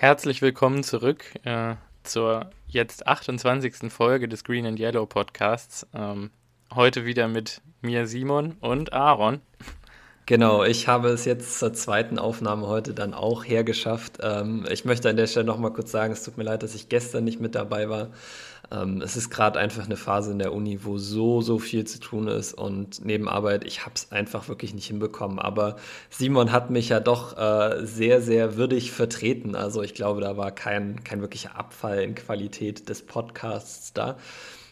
Herzlich willkommen zurück äh, zur jetzt 28. Folge des Green and Yellow Podcasts. Ähm, heute wieder mit mir Simon und Aaron. Genau, ich habe es jetzt zur zweiten Aufnahme heute dann auch hergeschafft. Ähm, ich möchte an der Stelle nochmal kurz sagen, es tut mir leid, dass ich gestern nicht mit dabei war. Ähm, es ist gerade einfach eine Phase in der Uni, wo so, so viel zu tun ist und neben Arbeit, ich habe es einfach wirklich nicht hinbekommen. Aber Simon hat mich ja doch äh, sehr, sehr würdig vertreten. Also ich glaube, da war kein, kein wirklicher Abfall in Qualität des Podcasts da.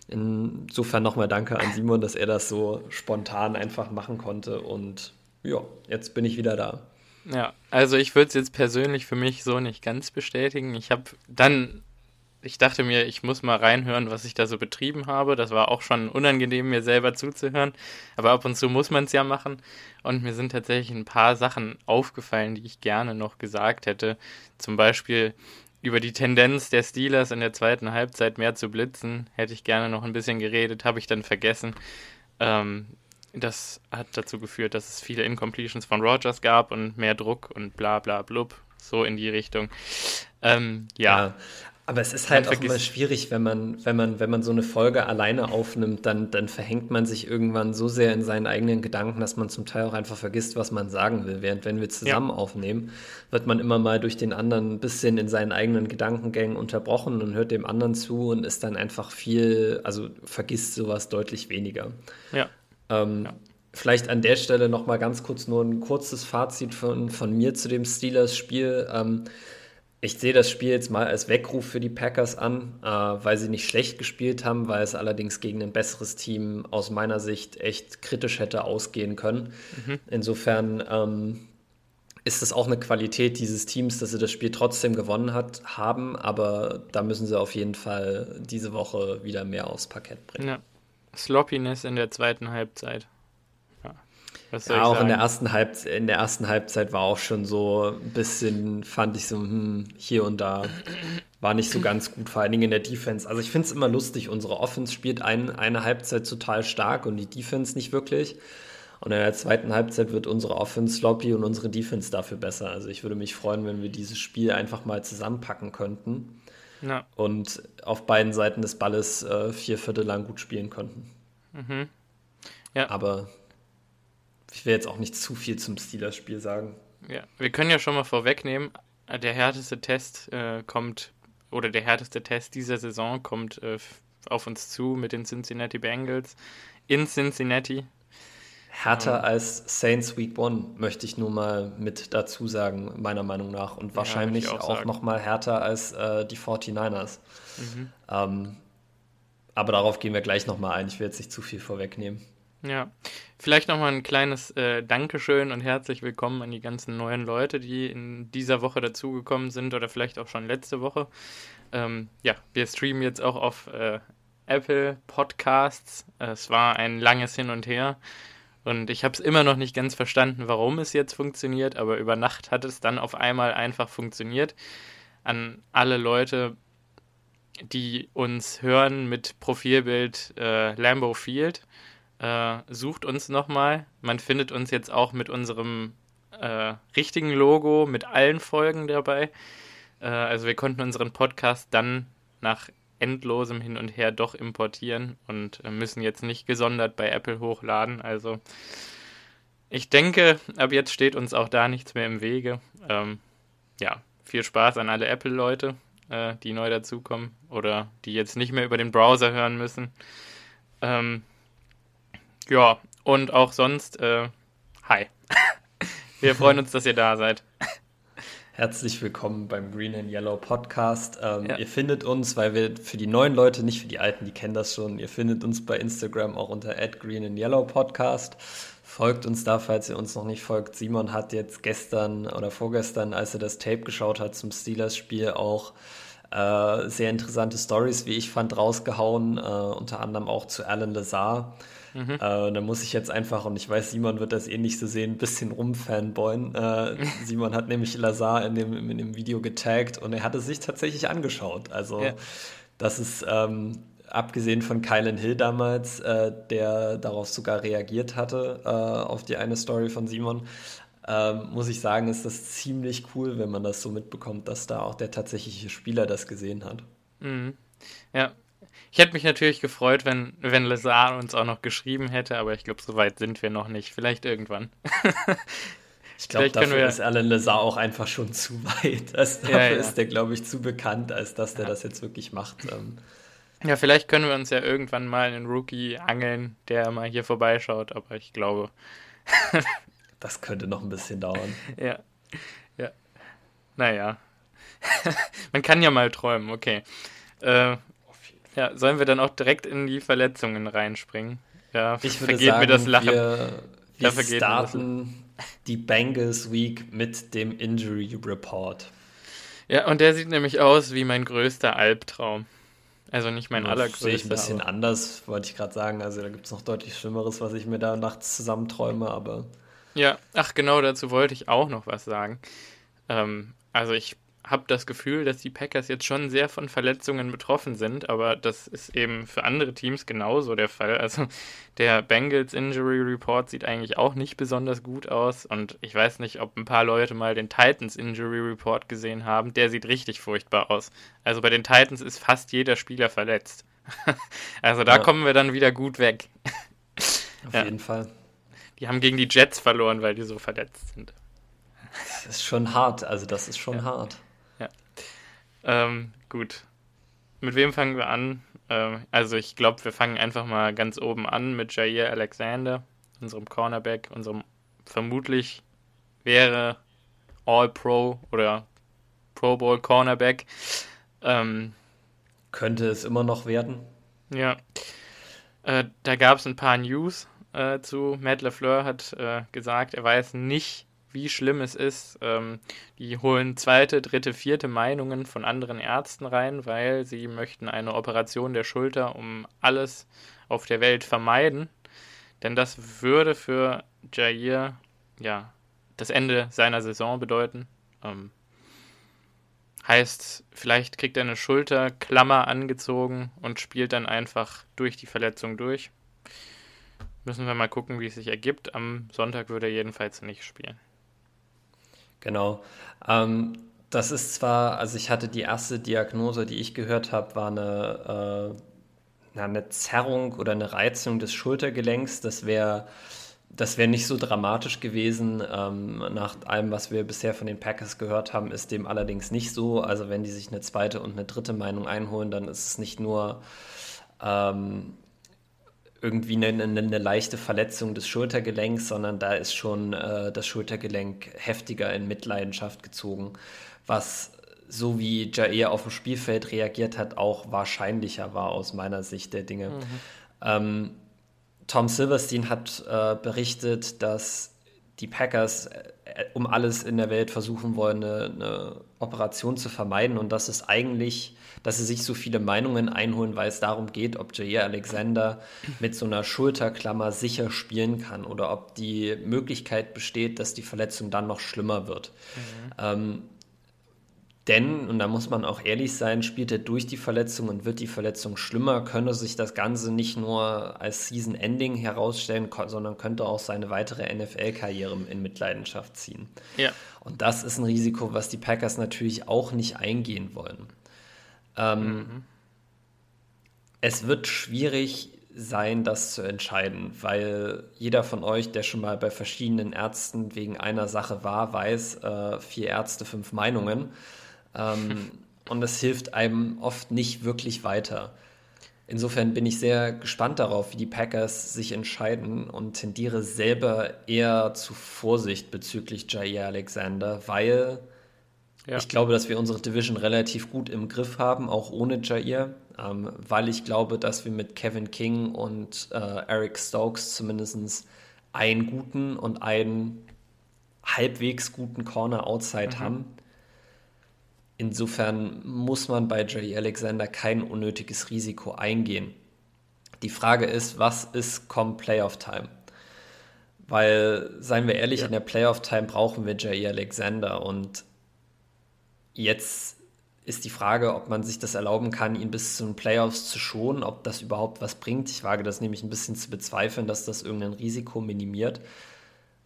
Insofern nochmal danke an Simon, dass er das so spontan einfach machen konnte. Und ja, jetzt bin ich wieder da. Ja, also ich würde es jetzt persönlich für mich so nicht ganz bestätigen. Ich habe dann ich dachte mir, ich muss mal reinhören, was ich da so betrieben habe. Das war auch schon unangenehm, mir selber zuzuhören. Aber ab und zu muss man es ja machen. Und mir sind tatsächlich ein paar Sachen aufgefallen, die ich gerne noch gesagt hätte. Zum Beispiel über die Tendenz der Steelers in der zweiten Halbzeit mehr zu blitzen. Hätte ich gerne noch ein bisschen geredet, habe ich dann vergessen. Ähm, das hat dazu geführt, dass es viele Incompletions von Rogers gab und mehr Druck und bla bla blub. So in die Richtung. Ähm, ja. ja. Aber es ist halt auch immer schwierig, wenn man, wenn man, wenn man so eine Folge alleine aufnimmt, dann, dann verhängt man sich irgendwann so sehr in seinen eigenen Gedanken, dass man zum Teil auch einfach vergisst, was man sagen will. Während wenn wir zusammen ja. aufnehmen, wird man immer mal durch den anderen ein bisschen in seinen eigenen Gedankengängen unterbrochen und hört dem anderen zu und ist dann einfach viel, also vergisst sowas deutlich weniger. Ja. Ähm, ja. Vielleicht an der Stelle nochmal ganz kurz nur ein kurzes Fazit von, von mir zu dem Steelers-Spiel. Ähm, ich sehe das Spiel jetzt mal als Weckruf für die Packers an, äh, weil sie nicht schlecht gespielt haben, weil es allerdings gegen ein besseres Team aus meiner Sicht echt kritisch hätte ausgehen können. Mhm. Insofern ähm, ist es auch eine Qualität dieses Teams, dass sie das Spiel trotzdem gewonnen hat, haben, aber da müssen sie auf jeden Fall diese Woche wieder mehr aufs Parkett bringen. Ja. Sloppiness in der zweiten Halbzeit. Ja, auch in der, ersten Halb in der ersten Halbzeit war auch schon so ein bisschen, fand ich so, hm, hier und da war nicht so ganz gut, vor allen Dingen in der Defense. Also ich finde es immer lustig, unsere Offense spielt ein, eine Halbzeit total stark und die Defense nicht wirklich. Und in der zweiten Halbzeit wird unsere Offense sloppy und unsere Defense dafür besser. Also ich würde mich freuen, wenn wir dieses Spiel einfach mal zusammenpacken könnten. Ja. Und auf beiden Seiten des Balles äh, vier Viertel lang gut spielen könnten. Mhm. Ja. Aber ich will jetzt auch nicht zu viel zum Steelers-Spiel sagen. Ja, wir können ja schon mal vorwegnehmen, der härteste Test äh, kommt, oder der härteste Test dieser Saison kommt äh, auf uns zu mit den Cincinnati Bengals in Cincinnati. Härter ähm, als Saints Week One, möchte ich nur mal mit dazu sagen, meiner Meinung nach. Und wahrscheinlich ja, auch, auch noch mal härter als äh, die 49ers. Mhm. Ähm, aber darauf gehen wir gleich noch mal ein. Ich will jetzt nicht zu viel vorwegnehmen. Ja, vielleicht nochmal ein kleines äh, Dankeschön und herzlich willkommen an die ganzen neuen Leute, die in dieser Woche dazugekommen sind oder vielleicht auch schon letzte Woche. Ähm, ja, wir streamen jetzt auch auf äh, Apple Podcasts. Es war ein langes Hin und Her und ich habe es immer noch nicht ganz verstanden, warum es jetzt funktioniert, aber über Nacht hat es dann auf einmal einfach funktioniert. An alle Leute, die uns hören mit Profilbild äh, Lambo Field äh, sucht uns nochmal. Man findet uns jetzt auch mit unserem äh, richtigen Logo, mit allen Folgen dabei. Äh, also wir konnten unseren Podcast dann nach endlosem Hin und Her doch importieren und äh, müssen jetzt nicht gesondert bei Apple hochladen. Also ich denke, ab jetzt steht uns auch da nichts mehr im Wege. Ähm, ja, viel Spaß an alle Apple-Leute, äh, die neu dazukommen oder die jetzt nicht mehr über den Browser hören müssen. Ähm, ja, und auch sonst, äh, hi. Wir freuen uns, dass ihr da seid. Herzlich willkommen beim Green and Yellow Podcast. Ähm, ja. Ihr findet uns, weil wir für die neuen Leute, nicht für die alten, die kennen das schon, ihr findet uns bei Instagram auch unter Green and Yellow Podcast. Folgt uns da, falls ihr uns noch nicht folgt. Simon hat jetzt gestern oder vorgestern, als er das Tape geschaut hat zum Steelers-Spiel, auch äh, sehr interessante Stories, wie ich fand, rausgehauen. Äh, unter anderem auch zu Alan Lazar Mhm. Äh, da muss ich jetzt einfach, und ich weiß, Simon wird das eh nicht so sehen, ein bisschen rumfanboyen. Äh, Simon hat nämlich Lazar in dem, in dem Video getaggt und er hat es sich tatsächlich angeschaut. Also, ja. das ist ähm, abgesehen von Kylan Hill damals, äh, der darauf sogar reagiert hatte, äh, auf die eine Story von Simon. ähm, muss ich sagen, ist das ziemlich cool, wenn man das so mitbekommt, dass da auch der tatsächliche Spieler das gesehen hat. Mhm. Ja, ich hätte mich natürlich gefreut, wenn, wenn Lazar uns auch noch geschrieben hätte, aber ich glaube, so weit sind wir noch nicht. Vielleicht irgendwann. ich glaube, dafür wir... ist Alan Lazar auch einfach schon zu weit. Also dafür ja, ja. ist der, glaube ich, zu bekannt, als dass der ja. das jetzt wirklich macht. Ähm. Ja, vielleicht können wir uns ja irgendwann mal einen Rookie angeln, der mal hier vorbeischaut, aber ich glaube. das könnte noch ein bisschen dauern. Ja. Ja. Naja. Man kann ja mal träumen, okay. Äh, ja, sollen wir dann auch direkt in die Verletzungen reinspringen? Ja, ich würde vergeht sagen, mir das Lachen. Wir, wir ja, starten die Bengals Week mit dem Injury Report. Ja, und der sieht nämlich aus wie mein größter Albtraum. Also nicht mein ja, allergrößter. Sehe ich ein bisschen aber. anders, wollte ich gerade sagen. Also da gibt es noch deutlich Schlimmeres, was ich mir da nachts zusammenträume, aber. Ja, ach genau, dazu wollte ich auch noch was sagen. Ähm, also ich habe das Gefühl, dass die Packers jetzt schon sehr von Verletzungen betroffen sind, aber das ist eben für andere Teams genauso der Fall. Also der Bengals Injury Report sieht eigentlich auch nicht besonders gut aus und ich weiß nicht, ob ein paar Leute mal den Titans Injury Report gesehen haben. Der sieht richtig furchtbar aus. Also bei den Titans ist fast jeder Spieler verletzt. also da ja. kommen wir dann wieder gut weg. Auf ja. jeden Fall. Die haben gegen die Jets verloren, weil die so verletzt sind. Das ist schon hart, also das ist schon ja. hart. Ähm, gut. Mit wem fangen wir an? Ähm, also ich glaube, wir fangen einfach mal ganz oben an mit Jair Alexander, unserem Cornerback, unserem vermutlich wäre All-Pro oder Pro Bowl Cornerback. Ähm, Könnte es immer noch werden. Ja. Äh, da gab es ein paar News äh, zu. Matt LeFleur hat äh, gesagt, er weiß nicht, wie schlimm es ist. Ähm, die holen zweite, dritte, vierte Meinungen von anderen Ärzten rein, weil sie möchten eine Operation der Schulter um alles auf der Welt vermeiden. Denn das würde für Jair ja das Ende seiner Saison bedeuten. Ähm, heißt, vielleicht kriegt er eine Schulterklammer angezogen und spielt dann einfach durch die Verletzung durch. Müssen wir mal gucken, wie es sich ergibt. Am Sonntag würde er jedenfalls nicht spielen. Genau. Ähm, das ist zwar, also ich hatte die erste Diagnose, die ich gehört habe, war eine, äh, eine Zerrung oder eine Reizung des Schultergelenks. Das wäre das wäre nicht so dramatisch gewesen. Ähm, nach allem, was wir bisher von den Packers gehört haben, ist dem allerdings nicht so. Also wenn die sich eine zweite und eine dritte Meinung einholen, dann ist es nicht nur ähm, irgendwie eine, eine, eine, leichte Verletzung des Schultergelenks, sondern da ist schon äh, das Schultergelenk heftiger in Mitleidenschaft gezogen, was so wie Jair auf dem Spielfeld reagiert hat, auch wahrscheinlicher war aus meiner Sicht der Dinge. Mhm. Ähm, Tom Silverstein hat äh, berichtet, dass die Packers äh, um alles in der Welt versuchen wollen, eine, eine Operation zu vermeiden und dass es eigentlich dass sie sich so viele Meinungen einholen, weil es darum geht, ob Jair Alexander mit so einer Schulterklammer sicher spielen kann oder ob die Möglichkeit besteht, dass die Verletzung dann noch schlimmer wird. Mhm. Ähm, denn, und da muss man auch ehrlich sein, spielt er durch die Verletzung und wird die Verletzung schlimmer, könne sich das Ganze nicht nur als Season-Ending herausstellen, sondern könnte auch seine weitere NFL-Karriere in Mitleidenschaft ziehen. Ja. Und das ist ein Risiko, was die Packers natürlich auch nicht eingehen wollen. Ähm, mhm. Es wird schwierig sein, das zu entscheiden, weil jeder von euch, der schon mal bei verschiedenen Ärzten wegen einer Sache war, weiß, äh, vier Ärzte, fünf Meinungen. Ähm, und es hilft einem oft nicht wirklich weiter. Insofern bin ich sehr gespannt darauf, wie die Packers sich entscheiden und tendiere selber eher zu Vorsicht bezüglich Jair Alexander, weil ja. Ich glaube, dass wir unsere Division relativ gut im Griff haben, auch ohne Jair, ähm, weil ich glaube, dass wir mit Kevin King und äh, Eric Stokes zumindest einen guten und einen halbwegs guten Corner outside mhm. haben. Insofern muss man bei Jair Alexander kein unnötiges Risiko eingehen. Die Frage ist, was ist come Playoff Time? Weil, seien wir ehrlich, ja. in der Playoff Time brauchen wir Jair Alexander und Jetzt ist die Frage, ob man sich das erlauben kann, ihn bis zu den Playoffs zu schonen, ob das überhaupt was bringt. Ich wage das nämlich ein bisschen zu bezweifeln, dass das irgendein Risiko minimiert.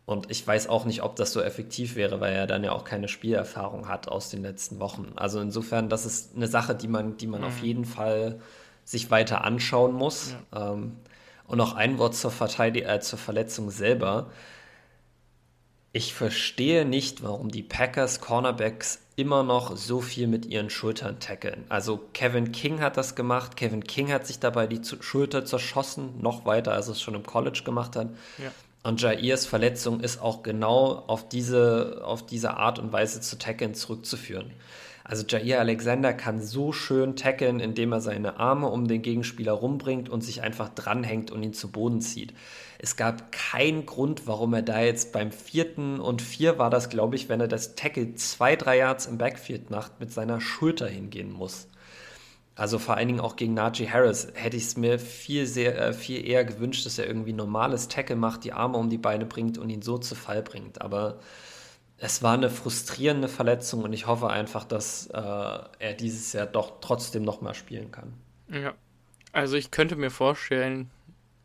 Und ich weiß auch nicht, ob das so effektiv wäre, weil er dann ja auch keine Spielerfahrung hat aus den letzten Wochen. Also insofern, das ist eine Sache, die man, die man mhm. auf jeden Fall sich weiter anschauen muss. Ja. Ähm, und noch ein Wort zur, Verteidig äh, zur Verletzung selber. Ich verstehe nicht, warum die Packers Cornerbacks immer noch so viel mit ihren Schultern tackeln. Also Kevin King hat das gemacht. Kevin King hat sich dabei die Schulter zerschossen, noch weiter, als er es schon im College gemacht hat. Ja. Und Jairs Verletzung ist auch genau auf diese, auf diese Art und Weise zu tackeln zurückzuführen. Also Jair Alexander kann so schön tackeln, indem er seine Arme um den Gegenspieler rumbringt und sich einfach dranhängt und ihn zu Boden zieht. Es gab keinen Grund, warum er da jetzt beim vierten und vier war das, glaube ich, wenn er das Tackle zwei, drei Yards im Backfield macht, mit seiner Schulter hingehen muss. Also vor allen Dingen auch gegen Najee Harris hätte ich es mir viel, sehr, äh, viel eher gewünscht, dass er irgendwie normales Tackle macht, die Arme um die Beine bringt und ihn so zu Fall bringt. Aber es war eine frustrierende Verletzung und ich hoffe einfach, dass äh, er dieses Jahr doch trotzdem nochmal spielen kann. Ja, also ich könnte mir vorstellen,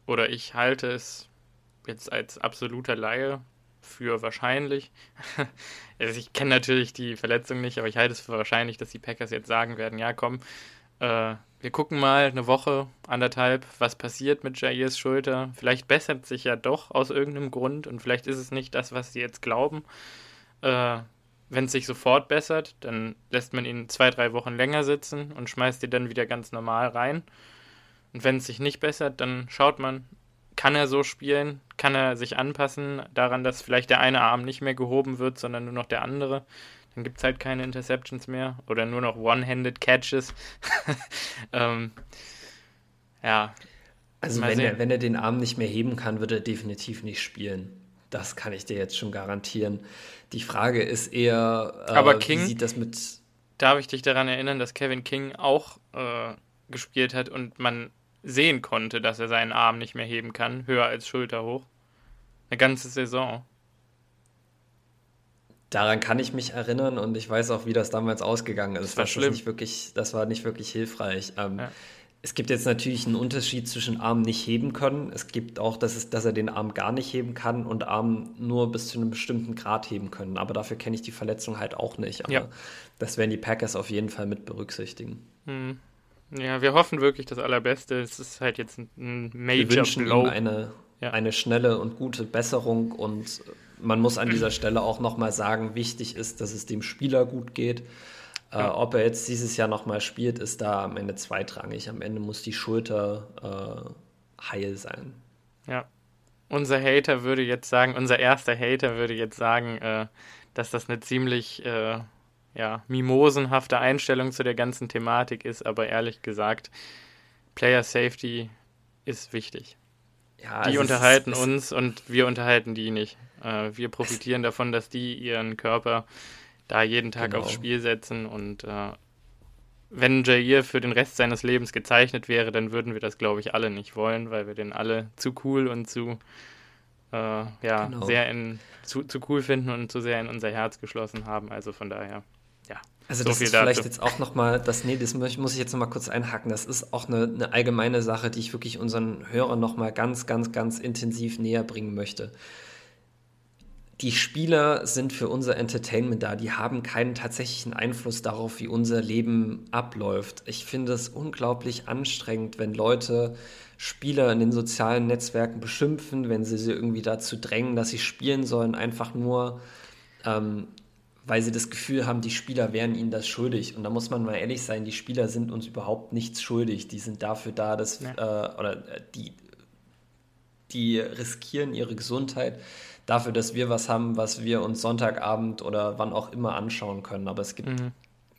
oder ich halte es jetzt als absoluter Laie für wahrscheinlich. also ich kenne natürlich die Verletzung nicht, aber ich halte es für wahrscheinlich, dass die Packers jetzt sagen werden, ja komm, äh, wir gucken mal eine Woche, anderthalb, was passiert mit Jairs Schulter. Vielleicht bessert sich ja doch aus irgendeinem Grund und vielleicht ist es nicht das, was sie jetzt glauben. Äh, Wenn es sich sofort bessert, dann lässt man ihn zwei, drei Wochen länger sitzen und schmeißt ihn dann wieder ganz normal rein. Und wenn es sich nicht bessert, dann schaut man, kann er so spielen? Kann er sich anpassen daran, dass vielleicht der eine Arm nicht mehr gehoben wird, sondern nur noch der andere? Dann gibt es halt keine Interceptions mehr oder nur noch One-Handed Catches. ähm, ja. Also wenn er, wenn er den Arm nicht mehr heben kann, wird er definitiv nicht spielen. Das kann ich dir jetzt schon garantieren. Die Frage ist eher, äh, Aber King, wie sieht das mit. Darf ich dich daran erinnern, dass Kevin King auch äh, gespielt hat und man sehen konnte, dass er seinen Arm nicht mehr heben kann, höher als Schulter hoch. Eine ganze Saison. Daran kann ich mich erinnern und ich weiß auch, wie das damals ausgegangen ist. Das war, schlimm. Das, nicht wirklich, das war nicht wirklich hilfreich. Ähm, ja. Es gibt jetzt natürlich einen Unterschied zwischen Arm nicht heben können. Es gibt auch, dass, es, dass er den Arm gar nicht heben kann und Arm nur bis zu einem bestimmten Grad heben können. Aber dafür kenne ich die Verletzung halt auch nicht. Aber ja. das werden die Packers auf jeden Fall mit berücksichtigen. Mhm. Ja, wir hoffen wirklich das Allerbeste. Es ist halt jetzt ein Major wir wünschen Blow. Ihm eine, ja. eine schnelle und gute Besserung und man muss an dieser Stelle auch nochmal sagen, wichtig ist, dass es dem Spieler gut geht. Äh, ja. Äh, ob er jetzt dieses Jahr nochmal spielt, ist da am Ende zweitrangig. Am Ende muss die Schulter äh, heil sein. Ja. Unser Hater würde jetzt sagen, unser erster Hater würde jetzt sagen, äh, dass das eine ziemlich äh, ja, mimosenhafte Einstellung zu der ganzen Thematik ist, aber ehrlich gesagt, Player Safety ist wichtig. Ja, die unterhalten ist, uns und wir unterhalten die nicht. Äh, wir profitieren davon, dass die ihren Körper da jeden Tag genau. aufs Spiel setzen und äh, wenn Jair für den Rest seines Lebens gezeichnet wäre, dann würden wir das, glaube ich, alle nicht wollen, weil wir den alle zu cool und zu äh, ja, genau. sehr in zu, zu cool finden und zu sehr in unser Herz geschlossen haben. Also von daher. Also so das ist vielleicht dazu. jetzt auch nochmal, das, nee, das muss ich jetzt nochmal kurz einhaken. Das ist auch eine, eine allgemeine Sache, die ich wirklich unseren Hörern nochmal ganz, ganz, ganz intensiv näher bringen möchte. Die Spieler sind für unser Entertainment da, die haben keinen tatsächlichen Einfluss darauf, wie unser Leben abläuft. Ich finde es unglaublich anstrengend, wenn Leute Spieler in den sozialen Netzwerken beschimpfen, wenn sie sie irgendwie dazu drängen, dass sie spielen sollen, einfach nur ähm, weil sie das Gefühl haben, die Spieler wären ihnen das schuldig. Und da muss man mal ehrlich sein, die Spieler sind uns überhaupt nichts schuldig. Die sind dafür da, dass ja. äh, oder äh, die, die riskieren ihre Gesundheit dafür, dass wir was haben, was wir uns Sonntagabend oder wann auch immer anschauen können. Aber es gibt mhm.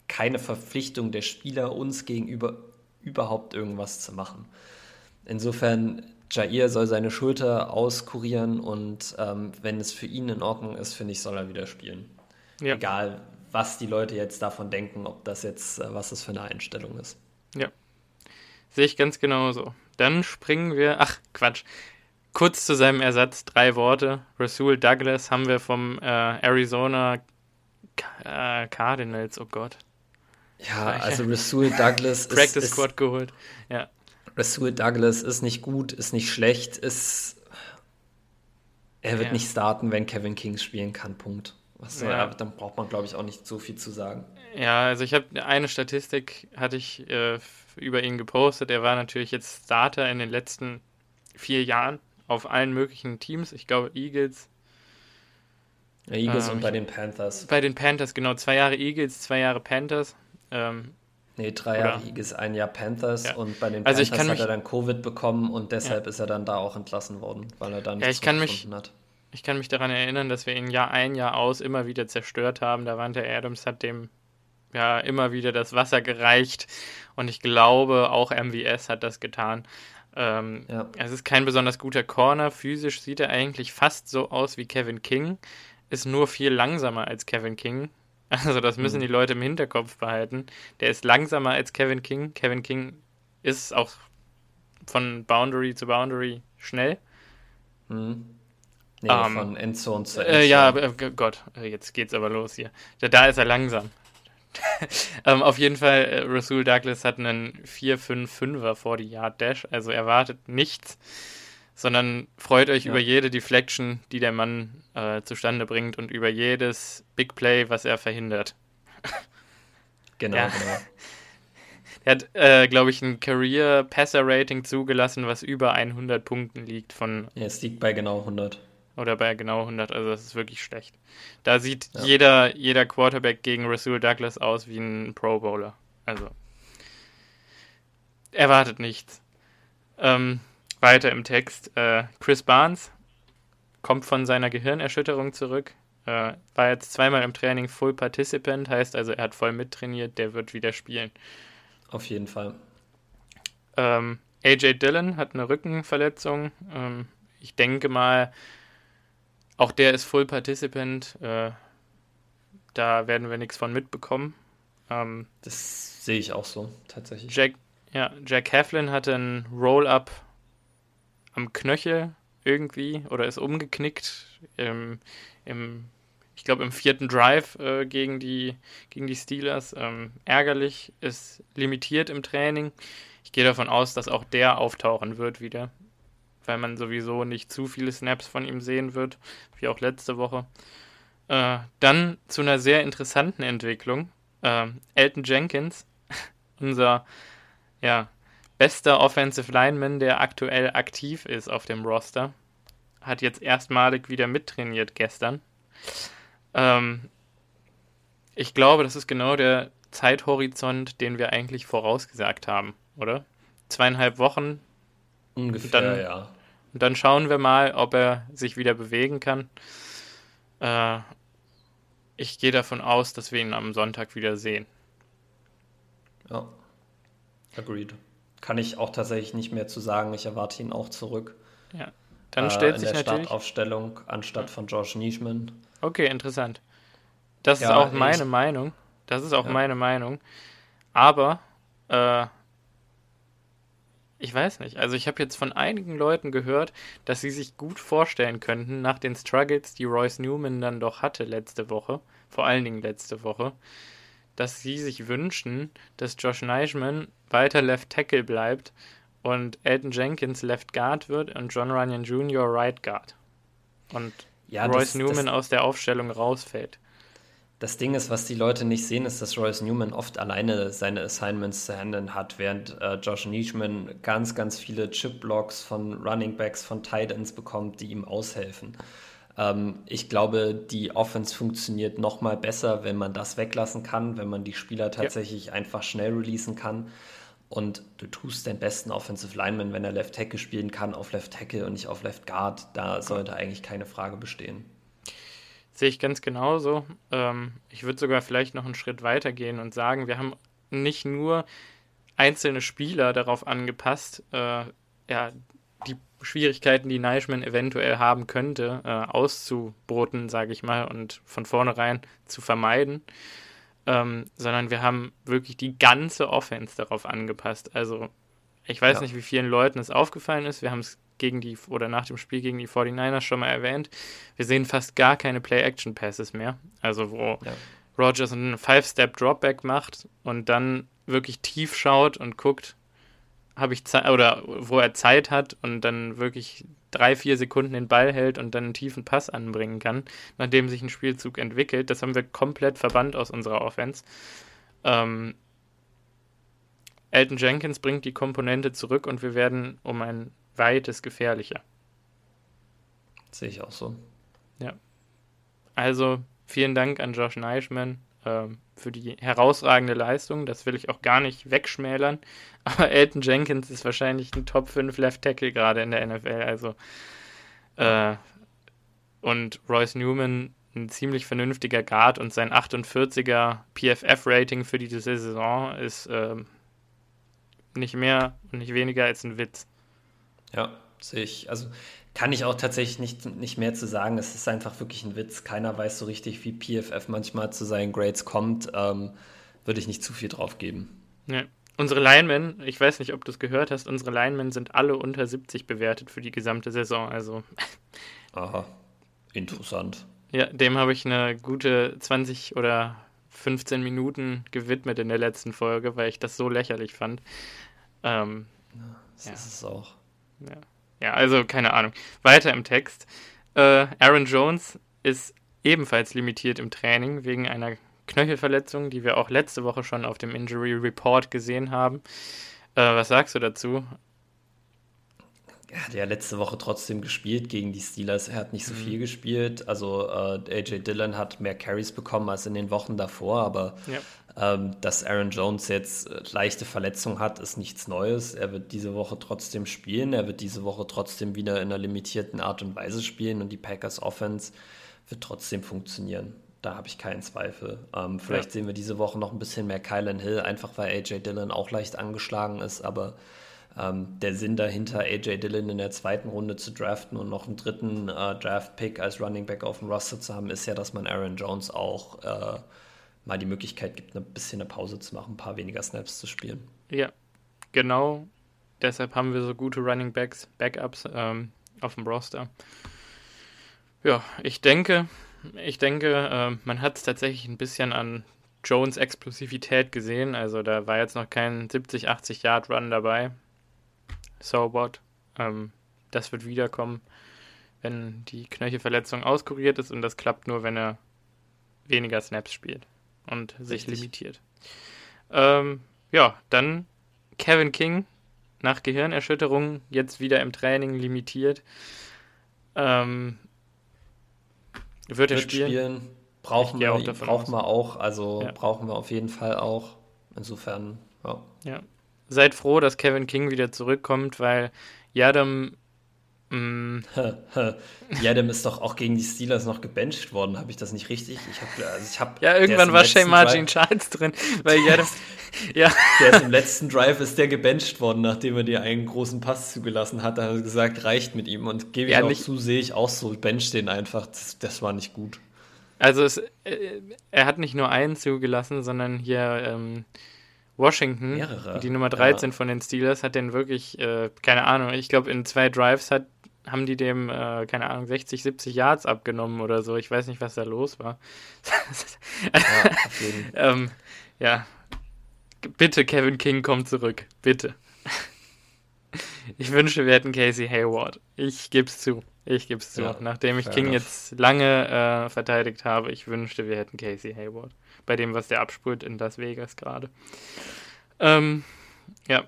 keine Verpflichtung der Spieler, uns gegenüber überhaupt irgendwas zu machen. Insofern, Jair soll seine Schulter auskurieren und ähm, wenn es für ihn in Ordnung ist, finde ich, soll er wieder spielen. Ja. Egal, was die Leute jetzt davon denken, ob das jetzt, äh, was das für eine Einstellung ist. Ja. Sehe ich ganz genauso. Dann springen wir, ach Quatsch, kurz zu seinem Ersatz, drei Worte. Rasul Douglas haben wir vom äh, Arizona äh, Cardinals, oh Gott. Ja, also Rasul Douglas ist. Practice Squad geholt, ja. Rasul Douglas ist nicht gut, ist nicht schlecht, ist Er wird ja. nicht starten, wenn Kevin King spielen kann, Punkt. Was ja. er, dann braucht man, glaube ich, auch nicht so viel zu sagen. Ja, also ich habe eine Statistik, hatte ich äh, über ihn gepostet. Er war natürlich jetzt Starter in den letzten vier Jahren auf allen möglichen Teams. Ich glaube, Eagles. Eagles ähm, und bei den Panthers. Bei den Panthers, genau. Zwei Jahre Eagles, zwei Jahre Panthers. Ähm, nee, drei Jahre Eagles, ein Jahr Panthers. Ja. Und bei den also Panthers hat er dann Covid bekommen und deshalb ja. ist er dann da auch entlassen worden, weil er da nicht ja, ich kann mich, hat. Ich kann mich daran erinnern, dass wir ihn Jahr ein, Jahr aus immer wieder zerstört haben. Da Davante Adams hat dem ja immer wieder das Wasser gereicht und ich glaube, auch MVS hat das getan. Ähm, ja. Es ist kein besonders guter Corner. Physisch sieht er eigentlich fast so aus wie Kevin King, ist nur viel langsamer als Kevin King. Also das müssen mhm. die Leute im Hinterkopf behalten. Der ist langsamer als Kevin King. Kevin King ist auch von Boundary zu Boundary schnell. Mhm. Nee, ähm, von Endzone zu Endzone. Äh, ja, äh, Gott, äh, jetzt geht's aber los hier. Da, da ist er langsam. ähm, auf jeden Fall, äh, Rasul Douglas hat einen 4-5-5er vor die Yard Dash, also erwartet nichts, sondern freut euch ja. über jede Deflection, die der Mann äh, zustande bringt und über jedes Big Play, was er verhindert. genau, ja. genau. Er hat, äh, glaube ich, ein Career Passer Rating zugelassen, was über 100 Punkten liegt von. Ja, es liegt bei genau 100. Oder bei genau 100, also das ist wirklich schlecht. Da sieht ja. jeder, jeder Quarterback gegen Rasul Douglas aus wie ein Pro Bowler. Also, erwartet nichts. Ähm, weiter im Text. Äh, Chris Barnes kommt von seiner Gehirnerschütterung zurück. Äh, war jetzt zweimal im Training Full Participant, heißt also, er hat voll mittrainiert, der wird wieder spielen. Auf jeden Fall. Ähm, AJ Dillon hat eine Rückenverletzung. Ähm, ich denke mal, auch der ist Full Participant. Äh, da werden wir nichts von mitbekommen. Ähm, das sehe ich auch so, tatsächlich. Jack, ja, Jack Heflin hatte ein Roll-Up am Knöchel irgendwie oder ist umgeknickt im, im ich glaube im vierten Drive äh, gegen, die, gegen die Steelers. Ähm, ärgerlich, ist limitiert im Training. Ich gehe davon aus, dass auch der auftauchen wird wieder weil man sowieso nicht zu viele Snaps von ihm sehen wird, wie auch letzte Woche. Äh, dann zu einer sehr interessanten Entwicklung. Äh, Elton Jenkins, unser ja, bester Offensive Lineman, der aktuell aktiv ist auf dem Roster, hat jetzt erstmalig wieder mittrainiert gestern. Ähm, ich glaube, das ist genau der Zeithorizont, den wir eigentlich vorausgesagt haben, oder? Zweieinhalb Wochen. Ungefähr, dann, ja. Und dann schauen wir mal, ob er sich wieder bewegen kann. Äh, ich gehe davon aus, dass wir ihn am Sonntag wieder sehen. Ja, agreed. Kann ich auch tatsächlich nicht mehr zu sagen. Ich erwarte ihn auch zurück. Ja, dann äh, stellt sich in der natürlich Startaufstellung anstatt von Josh Nischman. Okay, interessant. Das ja, ist auch meine Meinung. Das ist auch ja. meine Meinung. Aber äh, ich weiß nicht. Also ich habe jetzt von einigen Leuten gehört, dass sie sich gut vorstellen könnten, nach den Struggles, die Royce Newman dann doch hatte letzte Woche, vor allen Dingen letzte Woche, dass sie sich wünschen, dass Josh Neischman weiter Left Tackle bleibt und Elton Jenkins Left Guard wird und John Runyon Jr. Right Guard. Und ja, Royce das, Newman das, aus der Aufstellung rausfällt. Das Ding ist, was die Leute nicht sehen, ist, dass Royce Newman oft alleine seine Assignments zu handeln hat, während äh, Josh Nischman ganz, ganz viele Chip-Blocks von Running Backs, von Titans bekommt, die ihm aushelfen. Ähm, ich glaube, die Offense funktioniert noch mal besser, wenn man das weglassen kann, wenn man die Spieler tatsächlich ja. einfach schnell releasen kann. Und du tust den besten Offensive Lineman, wenn er Left Tackle spielen kann, auf Left Tackle und nicht auf Left Guard. Da sollte eigentlich keine Frage bestehen. Sehe ich ganz genauso. Ähm, ich würde sogar vielleicht noch einen Schritt weiter gehen und sagen, wir haben nicht nur einzelne Spieler darauf angepasst, äh, ja, die Schwierigkeiten, die Neischmann eventuell haben könnte, äh, auszubroten, sage ich mal, und von vornherein zu vermeiden, ähm, sondern wir haben wirklich die ganze Offense darauf angepasst. Also ich weiß ja. nicht, wie vielen Leuten es aufgefallen ist. Wir haben es gegen die oder nach dem Spiel gegen die 49ers schon mal erwähnt. Wir sehen fast gar keine Play-Action-Passes mehr. Also wo ja. Rogers einen Five-Step-Dropback macht und dann wirklich tief schaut und guckt, habe ich Zeit oder wo er Zeit hat und dann wirklich drei, vier Sekunden den Ball hält und dann einen tiefen Pass anbringen kann, nachdem sich ein Spielzug entwickelt. Das haben wir komplett verbannt aus unserer Offense. Ähm, Elton Jenkins bringt die Komponente zurück und wir werden um ein weites gefährlicher. Sehe ich auch so. Ja. Also vielen Dank an Josh Neischmann äh, für die herausragende Leistung. Das will ich auch gar nicht wegschmälern. Aber Elton Jenkins ist wahrscheinlich ein Top 5 Left Tackle gerade in der NFL. Also äh, und Royce Newman ein ziemlich vernünftiger Guard und sein 48er PFF-Rating für diese Saison ist äh, nicht mehr und nicht weniger als ein Witz. Ja, sehe ich. Also kann ich auch tatsächlich nicht, nicht mehr zu sagen. Es ist einfach wirklich ein Witz. Keiner weiß so richtig, wie PFF manchmal zu seinen Grades kommt. Ähm, würde ich nicht zu viel drauf geben. Ja. Unsere Linemen, ich weiß nicht, ob du es gehört hast, unsere Linemen sind alle unter 70 bewertet für die gesamte Saison. Also. Aha, interessant. Ja, dem habe ich eine gute 20 oder 15 Minuten gewidmet in der letzten Folge, weil ich das so lächerlich fand. Ähm, ja, das ja. ist es auch. Ja. ja, also keine Ahnung. Weiter im Text. Äh, Aaron Jones ist ebenfalls limitiert im Training wegen einer Knöchelverletzung, die wir auch letzte Woche schon auf dem Injury Report gesehen haben. Äh, was sagst du dazu? er hat ja letzte Woche trotzdem gespielt gegen die Steelers. Er hat nicht so mhm. viel gespielt. Also äh, AJ Dillon hat mehr Carries bekommen als in den Wochen davor, aber ja. Ähm, dass Aaron Jones jetzt äh, leichte Verletzungen hat, ist nichts Neues. Er wird diese Woche trotzdem spielen. Er wird diese Woche trotzdem wieder in einer limitierten Art und Weise spielen und die Packers Offense wird trotzdem funktionieren. Da habe ich keinen Zweifel. Ähm, vielleicht ja. sehen wir diese Woche noch ein bisschen mehr Kylan Hill, einfach weil AJ Dillon auch leicht angeschlagen ist, aber ähm, der Sinn dahinter, AJ Dillon in der zweiten Runde zu draften und noch einen dritten äh, Draft-Pick als Running Back auf dem Roster zu haben, ist ja, dass man Aaron Jones auch äh, mal die Möglichkeit gibt, ein bisschen eine Pause zu machen, ein paar weniger Snaps zu spielen. Ja, genau. Deshalb haben wir so gute Running Backs, Backups ähm, auf dem Roster. Ja, ich denke, ich denke, äh, man hat es tatsächlich ein bisschen an Jones Explosivität gesehen. Also da war jetzt noch kein 70, 80 Yard Run dabei so what. Ähm, das wird wiederkommen, wenn die Knöchelverletzung auskuriert ist und das klappt nur, wenn er weniger Snaps spielt und sich Richtig. limitiert. Ähm, ja, dann Kevin King nach Gehirnerschütterung jetzt wieder im Training limitiert. Ähm, wird er spielen? spielen? Brauchen wir, auch brauchen wir auch, also ja. brauchen wir auf jeden Fall auch. Insofern, ja. Ja, seid froh, dass Kevin King wieder zurückkommt, weil Yadam. Mm, Yadam ist doch auch gegen die Steelers noch gebencht worden. Habe ich das nicht richtig? Ich hab, also ich hab, ja, irgendwann war Shane Margin Charles drin, weil Yadam. ja. Der ist im letzten Drive ist der gebencht worden, nachdem er dir einen großen Pass zugelassen hat. Da hat er gesagt, reicht mit ihm. Und gebe ich ja, auch nicht, zu, sehe ich auch so. Bench den einfach. Das, das war nicht gut. Also es, äh, er hat nicht nur einen zugelassen, sondern hier ähm, Washington, Mehrere. die Nummer 13 ja. von den Steelers, hat den wirklich, äh, keine Ahnung, ich glaube in zwei Drives hat, haben die dem, äh, keine Ahnung, 60, 70 Yards abgenommen oder so. Ich weiß nicht, was da los war. ja, ähm, ja, bitte Kevin King, komm zurück. Bitte. ich wünsche, wir hätten Casey Hayward. Ich geb's zu. Ich geb's zu. Ja, Nachdem ich King enough. jetzt lange äh, verteidigt habe, ich wünschte, wir hätten Casey Hayward bei dem, was der abspult in Las Vegas gerade. Ähm, ja.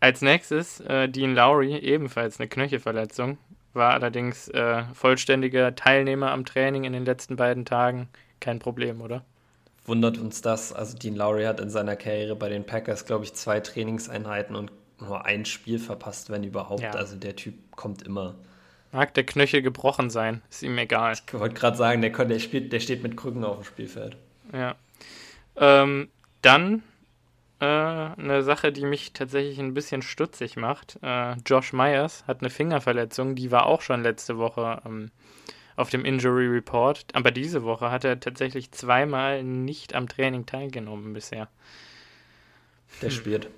Als nächstes äh, Dean Lowry, ebenfalls eine Knöchelverletzung, war allerdings äh, vollständiger Teilnehmer am Training in den letzten beiden Tagen. Kein Problem, oder? Wundert uns das. Also Dean Lowry hat in seiner Karriere bei den Packers, glaube ich, zwei Trainingseinheiten und nur ein Spiel verpasst, wenn überhaupt. Ja. Also der Typ kommt immer. Mag der Knöchel gebrochen sein, ist ihm egal. Ich wollte gerade sagen, der, der, spielt, der steht mit Krücken auf dem Spielfeld. Ja. Ähm, dann äh, eine Sache, die mich tatsächlich ein bisschen stutzig macht. Äh, Josh Myers hat eine Fingerverletzung, die war auch schon letzte Woche ähm, auf dem Injury Report. Aber diese Woche hat er tatsächlich zweimal nicht am Training teilgenommen bisher. Der spielt.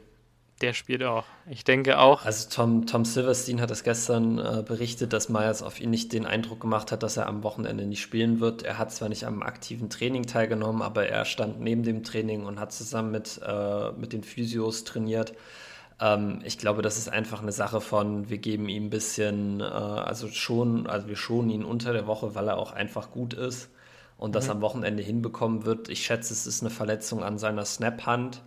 Der spielt auch. Ich denke auch. Also Tom, Tom Silverstein hat es gestern äh, berichtet, dass Myers auf ihn nicht den Eindruck gemacht hat, dass er am Wochenende nicht spielen wird. Er hat zwar nicht am aktiven Training teilgenommen, aber er stand neben dem Training und hat zusammen mit, äh, mit den Physios trainiert. Ähm, ich glaube, das ist einfach eine Sache von, wir geben ihm ein bisschen, äh, also schon, also wir schonen ihn unter der Woche, weil er auch einfach gut ist und das mhm. am Wochenende hinbekommen wird. Ich schätze, es ist eine Verletzung an seiner Snap-Hand,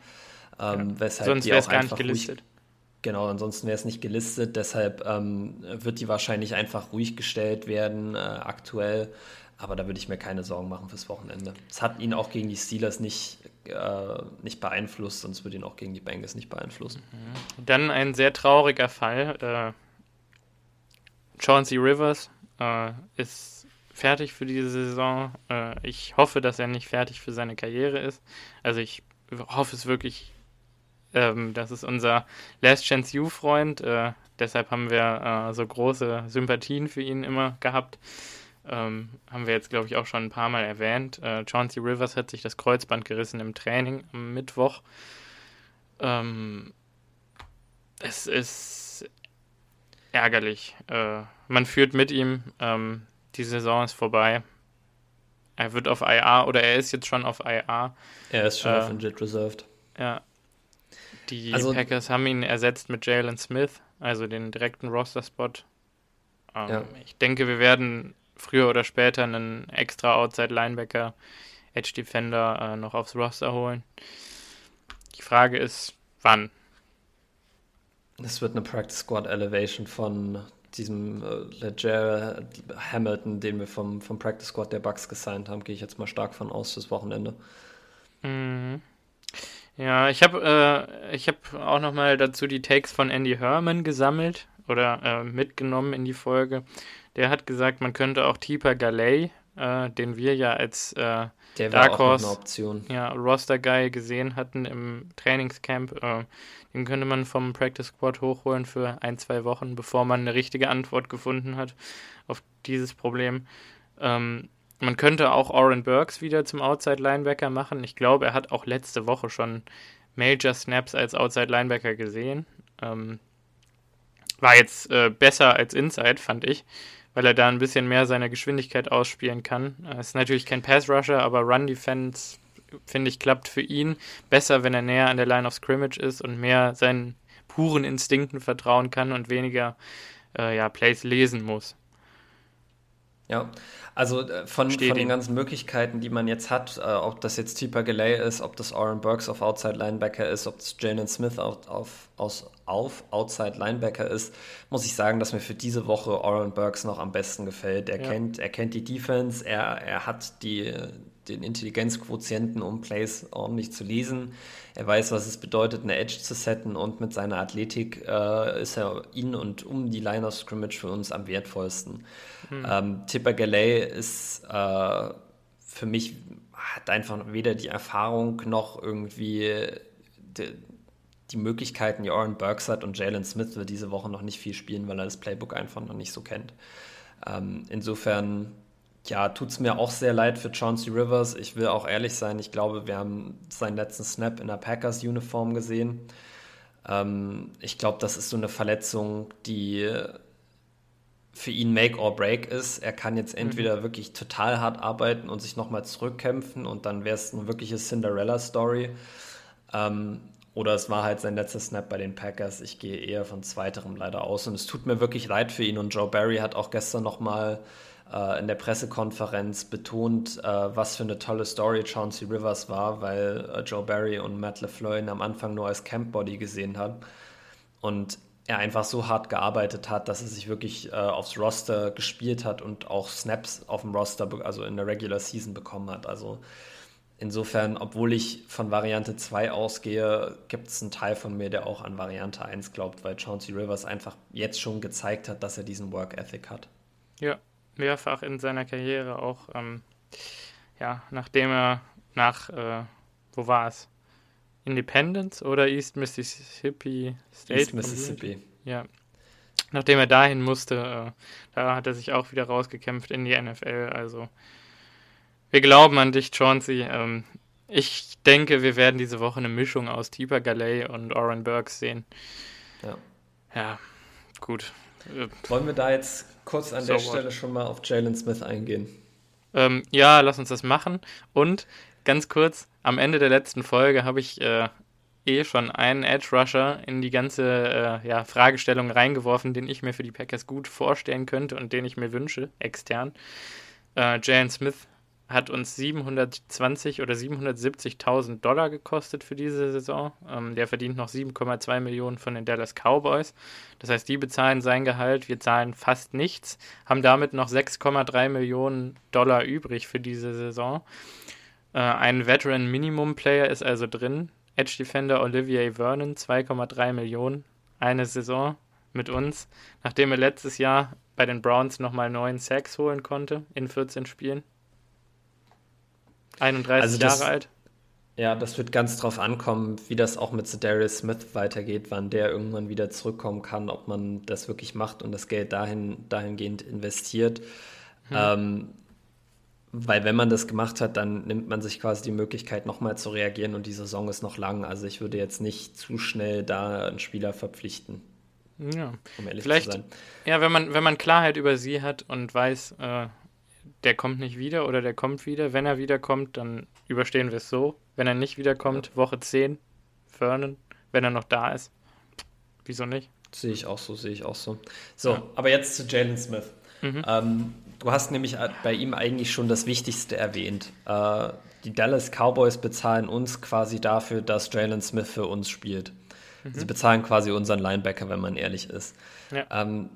ähm, ja. weshalb Sonst die auch gar einfach nicht gelistet. Ruhig, genau, ansonsten wäre es nicht gelistet. Deshalb ähm, wird die wahrscheinlich einfach ruhig gestellt werden äh, aktuell. Aber da würde ich mir keine Sorgen machen fürs Wochenende. Es hat ihn auch gegen die Steelers nicht, äh, nicht beeinflusst, sonst würde ihn auch gegen die Bengals nicht beeinflussen. Mhm. Dann ein sehr trauriger Fall. Äh, Chauncey Rivers äh, ist fertig für diese Saison. Äh, ich hoffe, dass er nicht fertig für seine Karriere ist. Also ich hoffe es wirklich. Ähm, das ist unser Last Chance You-Freund. Äh, deshalb haben wir äh, so große Sympathien für ihn immer gehabt. Ähm, haben wir jetzt, glaube ich, auch schon ein paar Mal erwähnt. Äh, Chauncey Rivers hat sich das Kreuzband gerissen im Training am Mittwoch. Ähm, es ist ärgerlich. Äh, man führt mit ihm. Ähm, die Saison ist vorbei. Er wird auf IA oder er ist jetzt schon auf IA. Er ist schon äh, auf Injured Reserved. Ja. Die also, Packers haben ihn ersetzt mit Jalen Smith, also den direkten Roster-Spot. Ähm, ja. Ich denke, wir werden früher oder später einen extra Outside-Linebacker, Edge-Defender äh, noch aufs Roster holen. Die Frage ist, wann? Es wird eine Practice Squad Elevation von diesem äh, Leger Hamilton, den wir vom, vom Practice Squad der Bucks gesigned haben, gehe ich jetzt mal stark von aus fürs Wochenende. Mhm. Ja, ich habe äh, hab auch nochmal dazu die Takes von Andy Herman gesammelt oder äh, mitgenommen in die Folge. Der hat gesagt, man könnte auch Tipa Galey, äh, den wir ja als äh, Dark Horse. Ja, Roster Guy gesehen hatten im Trainingscamp, äh, den könnte man vom Practice Squad hochholen für ein, zwei Wochen, bevor man eine richtige Antwort gefunden hat auf dieses Problem. Ähm, man könnte auch Oren Burks wieder zum Outside Linebacker machen. Ich glaube, er hat auch letzte Woche schon Major Snaps als Outside Linebacker gesehen. Ähm, war jetzt äh, besser als Inside, fand ich weil er da ein bisschen mehr seine Geschwindigkeit ausspielen kann. Er ist natürlich kein Pass-Rusher, aber Run-Defense, finde ich, klappt für ihn besser, wenn er näher an der Line of Scrimmage ist und mehr seinen puren Instinkten vertrauen kann und weniger äh, ja, Plays lesen muss. Ja, also äh, von, von den ganzen Möglichkeiten, die man jetzt hat, äh, ob das jetzt Tipa Galay ist, ob das Aaron Burks auf Outside Linebacker ist, ob das Jalen Smith auf, auf, aus, auf Outside Linebacker ist, muss ich sagen, dass mir für diese Woche Aaron Burks noch am besten gefällt. Er, ja. kennt, er kennt die Defense, er, er hat die, den Intelligenzquotienten, um Plays ordentlich zu lesen. Er weiß, was es bedeutet, eine Edge zu setten und mit seiner Athletik äh, ist er in und um die Line of Scrimmage für uns am wertvollsten. Mhm. Ähm, Tipper Galay ist äh, für mich, hat einfach weder die Erfahrung noch irgendwie die, die Möglichkeiten, die Oren Burks hat und Jalen Smith wird diese Woche noch nicht viel spielen, weil er das Playbook einfach noch nicht so kennt. Ähm, insofern ja, tut es mir auch sehr leid für Chauncey Rivers. Ich will auch ehrlich sein, ich glaube, wir haben seinen letzten Snap in der Packers-Uniform gesehen. Ähm, ich glaube, das ist so eine Verletzung, die für ihn Make or Break ist. Er kann jetzt mhm. entweder mhm. wirklich total hart arbeiten und sich nochmal zurückkämpfen und dann wäre es eine wirkliche Cinderella-Story. Ähm, oder es war halt sein letzter Snap bei den Packers. Ich gehe eher von zweiterem leider aus. Und es tut mir wirklich leid für ihn. Und Joe Barry hat auch gestern nochmal äh, in der Pressekonferenz betont, äh, was für eine tolle Story Chauncey Rivers war, weil äh, Joe Barry und Matt LeFleur ihn am Anfang nur als Campbody gesehen haben. Und er einfach so hart gearbeitet hat, dass er sich wirklich äh, aufs Roster gespielt hat und auch Snaps auf dem Roster, also in der Regular Season bekommen hat. Also insofern, obwohl ich von Variante 2 ausgehe, gibt es einen Teil von mir, der auch an Variante 1 glaubt, weil Chauncey Rivers einfach jetzt schon gezeigt hat, dass er diesen Work Ethic hat. Ja, mehrfach in seiner Karriere auch, ähm, ja, nachdem er nach, äh, wo war es? Independence oder East Mississippi State? East Mississippi. Ja. Nachdem er dahin musste, äh, da hat er sich auch wieder rausgekämpft in die NFL. Also, wir glauben an dich, Chauncey. Ähm, ich denke, wir werden diese Woche eine Mischung aus Tipa Galey und Oren Burks sehen. Ja. Ja, gut. Wollen wir da jetzt kurz an so der what? Stelle schon mal auf Jalen Smith eingehen? Ähm, ja, lass uns das machen. Und ganz kurz, am Ende der letzten Folge habe ich äh, eh schon einen Edge Rusher in die ganze äh, ja, Fragestellung reingeworfen, den ich mir für die Packers gut vorstellen könnte und den ich mir wünsche, extern. Äh, Jalen Smith hat uns 720 oder 770.000 Dollar gekostet für diese Saison. Ähm, der verdient noch 7,2 Millionen von den Dallas Cowboys. Das heißt, die bezahlen sein Gehalt, wir zahlen fast nichts, haben damit noch 6,3 Millionen Dollar übrig für diese Saison. Äh, ein Veteran Minimum Player ist also drin. Edge Defender Olivier Vernon, 2,3 Millionen, eine Saison mit uns, nachdem er letztes Jahr bei den Browns nochmal neun Sacks holen konnte in 14 Spielen. 31 also das, Jahre alt. Ja, das wird ganz drauf ankommen, wie das auch mit Darius Smith weitergeht, wann der irgendwann wieder zurückkommen kann, ob man das wirklich macht und das Geld dahin, dahingehend investiert. Hm. Ähm, weil wenn man das gemacht hat, dann nimmt man sich quasi die Möglichkeit, nochmal zu reagieren und die Saison ist noch lang. Also ich würde jetzt nicht zu schnell da einen Spieler verpflichten. Ja, um ehrlich Vielleicht, zu sein. Ja, wenn man, wenn man Klarheit über sie hat und weiß, äh, der kommt nicht wieder oder der kommt wieder. Wenn er wiederkommt, dann überstehen wir es so. Wenn er nicht wiederkommt, ja. Woche 10, Fernen, wenn er noch da ist. Wieso nicht? Sehe ich auch so, sehe ich auch so. So, ja. aber jetzt zu Jalen Smith. Mhm. Ähm, du hast nämlich bei ihm eigentlich schon das Wichtigste erwähnt. Äh, die Dallas Cowboys bezahlen uns quasi dafür, dass Jalen Smith für uns spielt. Mhm. Sie bezahlen quasi unseren Linebacker, wenn man ehrlich ist. Ja. Ähm,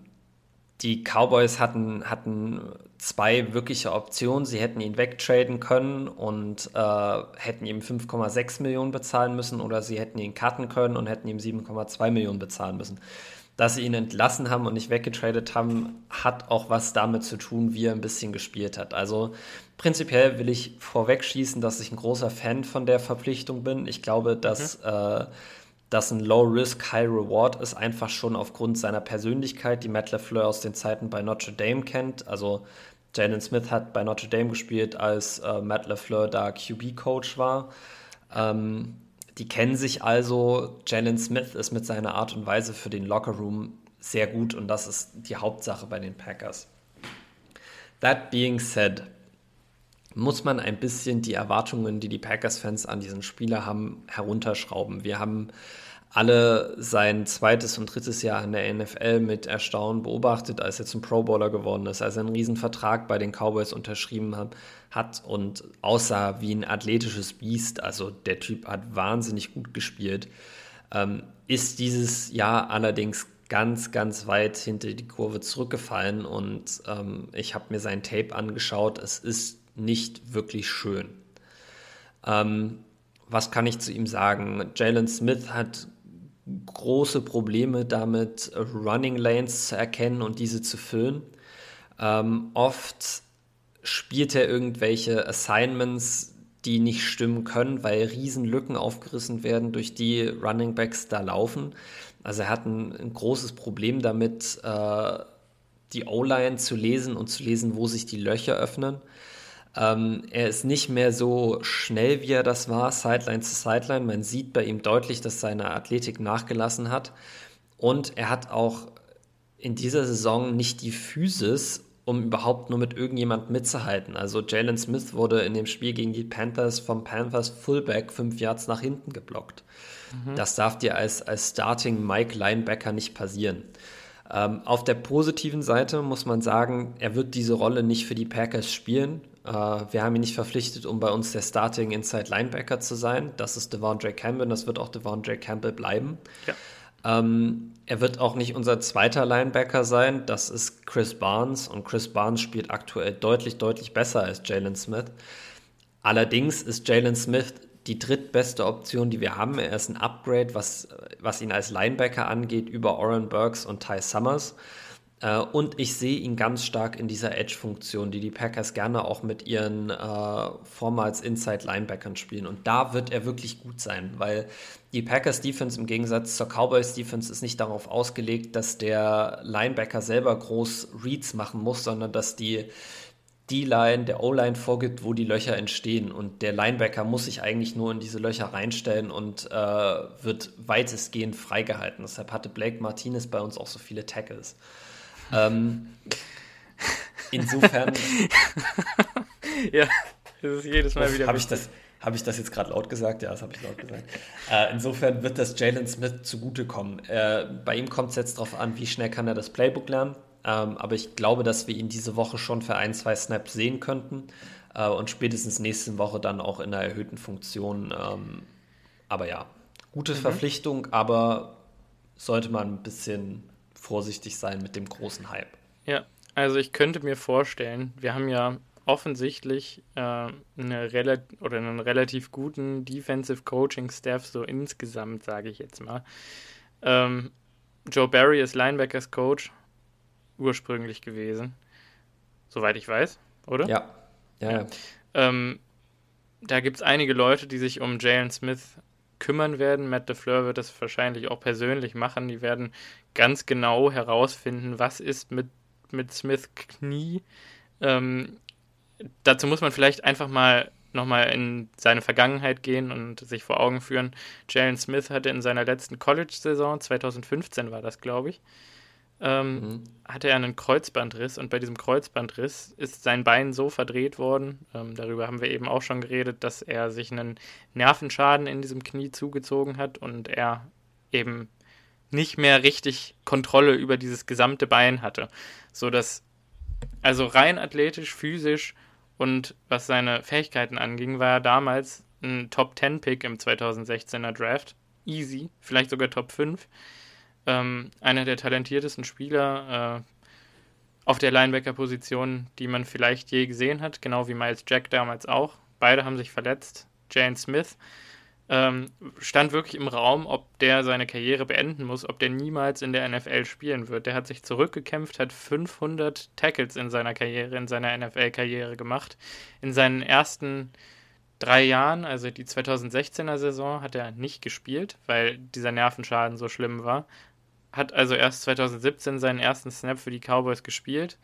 die Cowboys hatten, hatten zwei wirkliche Optionen. Sie hätten ihn wegtraden können und äh, hätten ihm 5,6 Millionen bezahlen müssen oder sie hätten ihn cutten können und hätten ihm 7,2 Millionen bezahlen müssen. Dass sie ihn entlassen haben und nicht weggetradet haben, hat auch was damit zu tun, wie er ein bisschen gespielt hat. Also prinzipiell will ich vorwegschießen, dass ich ein großer Fan von der Verpflichtung bin. Ich glaube, dass mhm. äh, dass ein Low Risk, High Reward ist, einfach schon aufgrund seiner Persönlichkeit, die Matt LeFleur aus den Zeiten bei Notre Dame kennt. Also Jalen Smith hat bei Notre Dame gespielt, als äh, Matt LeFleur da QB-Coach war. Ähm, die kennen sich also. Jalen Smith ist mit seiner Art und Weise für den Lockerroom sehr gut und das ist die Hauptsache bei den Packers. That being said, muss man ein bisschen die Erwartungen, die die Packers-Fans an diesen Spieler haben, herunterschrauben. Wir haben alle sein zweites und drittes Jahr in der NFL mit Erstaunen beobachtet, als er zum Pro Bowler geworden ist, als er einen Riesenvertrag bei den Cowboys unterschrieben hat, und aussah wie ein athletisches Biest. Also der Typ hat wahnsinnig gut gespielt. Ähm, ist dieses Jahr allerdings ganz, ganz weit hinter die Kurve zurückgefallen und ähm, ich habe mir sein Tape angeschaut. Es ist nicht wirklich schön. Ähm, was kann ich zu ihm sagen? Jalen Smith hat große Probleme damit, Running Lanes zu erkennen und diese zu füllen. Ähm, oft spielt er irgendwelche Assignments, die nicht stimmen können, weil Riesenlücken aufgerissen werden, durch die Running Backs da laufen. Also er hat ein, ein großes Problem damit, äh, die O-Line zu lesen und zu lesen, wo sich die Löcher öffnen. Ähm, er ist nicht mehr so schnell, wie er das war, Sideline zu Sideline. Man sieht bei ihm deutlich, dass seine Athletik nachgelassen hat. Und er hat auch in dieser Saison nicht die Physis, um überhaupt nur mit irgendjemand mitzuhalten. Also Jalen Smith wurde in dem Spiel gegen die Panthers vom Panthers Fullback fünf Yards nach hinten geblockt. Mhm. Das darf dir als, als Starting Mike Linebacker nicht passieren. Ähm, auf der positiven Seite muss man sagen, er wird diese Rolle nicht für die Packers spielen. Äh, wir haben ihn nicht verpflichtet, um bei uns der Starting Inside Linebacker zu sein. Das ist Devondre Campbell, das wird auch Devondre Campbell bleiben. Ja. Ähm, er wird auch nicht unser zweiter Linebacker sein, das ist Chris Barnes und Chris Barnes spielt aktuell deutlich, deutlich besser als Jalen Smith. Allerdings ist Jalen Smith die drittbeste Option, die wir haben. Er ist ein Upgrade, was, was ihn als Linebacker angeht, über Oren Burks und Ty Summers. Äh, und ich sehe ihn ganz stark in dieser Edge-Funktion, die die Packers gerne auch mit ihren äh, vormals Inside-Linebackern spielen. Und da wird er wirklich gut sein, weil die Packers-Defense im Gegensatz zur Cowboys-Defense ist nicht darauf ausgelegt, dass der Linebacker selber groß Reads machen muss, sondern dass die D-Line, der O-Line vorgibt, wo die Löcher entstehen. Und der Linebacker muss sich eigentlich nur in diese Löcher reinstellen und äh, wird weitestgehend freigehalten. Deshalb hatte Blake Martinez bei uns auch so viele Tackles. Ähm, insofern. ja, das ist jedes Mal wieder. Habe ich das, Habe ich das jetzt gerade laut gesagt? Ja, das habe ich laut gesagt. Äh, insofern wird das Jalen Smith zugutekommen. Äh, bei ihm kommt es jetzt darauf an, wie schnell kann er das Playbook lernen. Ähm, aber ich glaube, dass wir ihn diese Woche schon für ein, zwei Snaps sehen könnten äh, und spätestens nächste Woche dann auch in einer erhöhten Funktion. Ähm, aber ja, gute mhm. Verpflichtung, aber sollte man ein bisschen vorsichtig sein mit dem großen Hype. Ja, also ich könnte mir vorstellen, wir haben ja offensichtlich äh, eine rela oder einen relativ guten Defensive Coaching Staff so insgesamt, sage ich jetzt mal. Ähm, Joe Barry ist Linebackers Coach ursprünglich gewesen, soweit ich weiß, oder? Ja. Ja. ja. Ähm, da gibt es einige Leute, die sich um Jalen Smith kümmern werden. Matt LeFleur wird das wahrscheinlich auch persönlich machen. Die werden ganz genau herausfinden, was ist mit, mit Smith Knie. Ähm, dazu muss man vielleicht einfach mal nochmal in seine Vergangenheit gehen und sich vor Augen führen. Jalen Smith hatte in seiner letzten College-Saison, 2015 war das, glaube ich, ähm, mhm. hatte er einen Kreuzbandriss und bei diesem Kreuzbandriss ist sein Bein so verdreht worden, ähm, darüber haben wir eben auch schon geredet, dass er sich einen Nervenschaden in diesem Knie zugezogen hat und er eben nicht mehr richtig Kontrolle über dieses gesamte Bein hatte, so dass also rein athletisch, physisch und was seine Fähigkeiten anging, war er damals ein Top 10 Pick im 2016er Draft, easy, vielleicht sogar Top 5 ähm, einer der talentiertesten Spieler äh, auf der Linebacker-Position, die man vielleicht je gesehen hat, genau wie Miles Jack damals auch. Beide haben sich verletzt. Jane Smith ähm, stand wirklich im Raum, ob der seine Karriere beenden muss, ob der niemals in der NFL spielen wird. Der hat sich zurückgekämpft, hat 500 Tackles in seiner Karriere, in seiner NFL-Karriere gemacht. In seinen ersten drei Jahren, also die 2016er Saison, hat er nicht gespielt, weil dieser Nervenschaden so schlimm war hat also erst 2017 seinen ersten Snap für die Cowboys gespielt.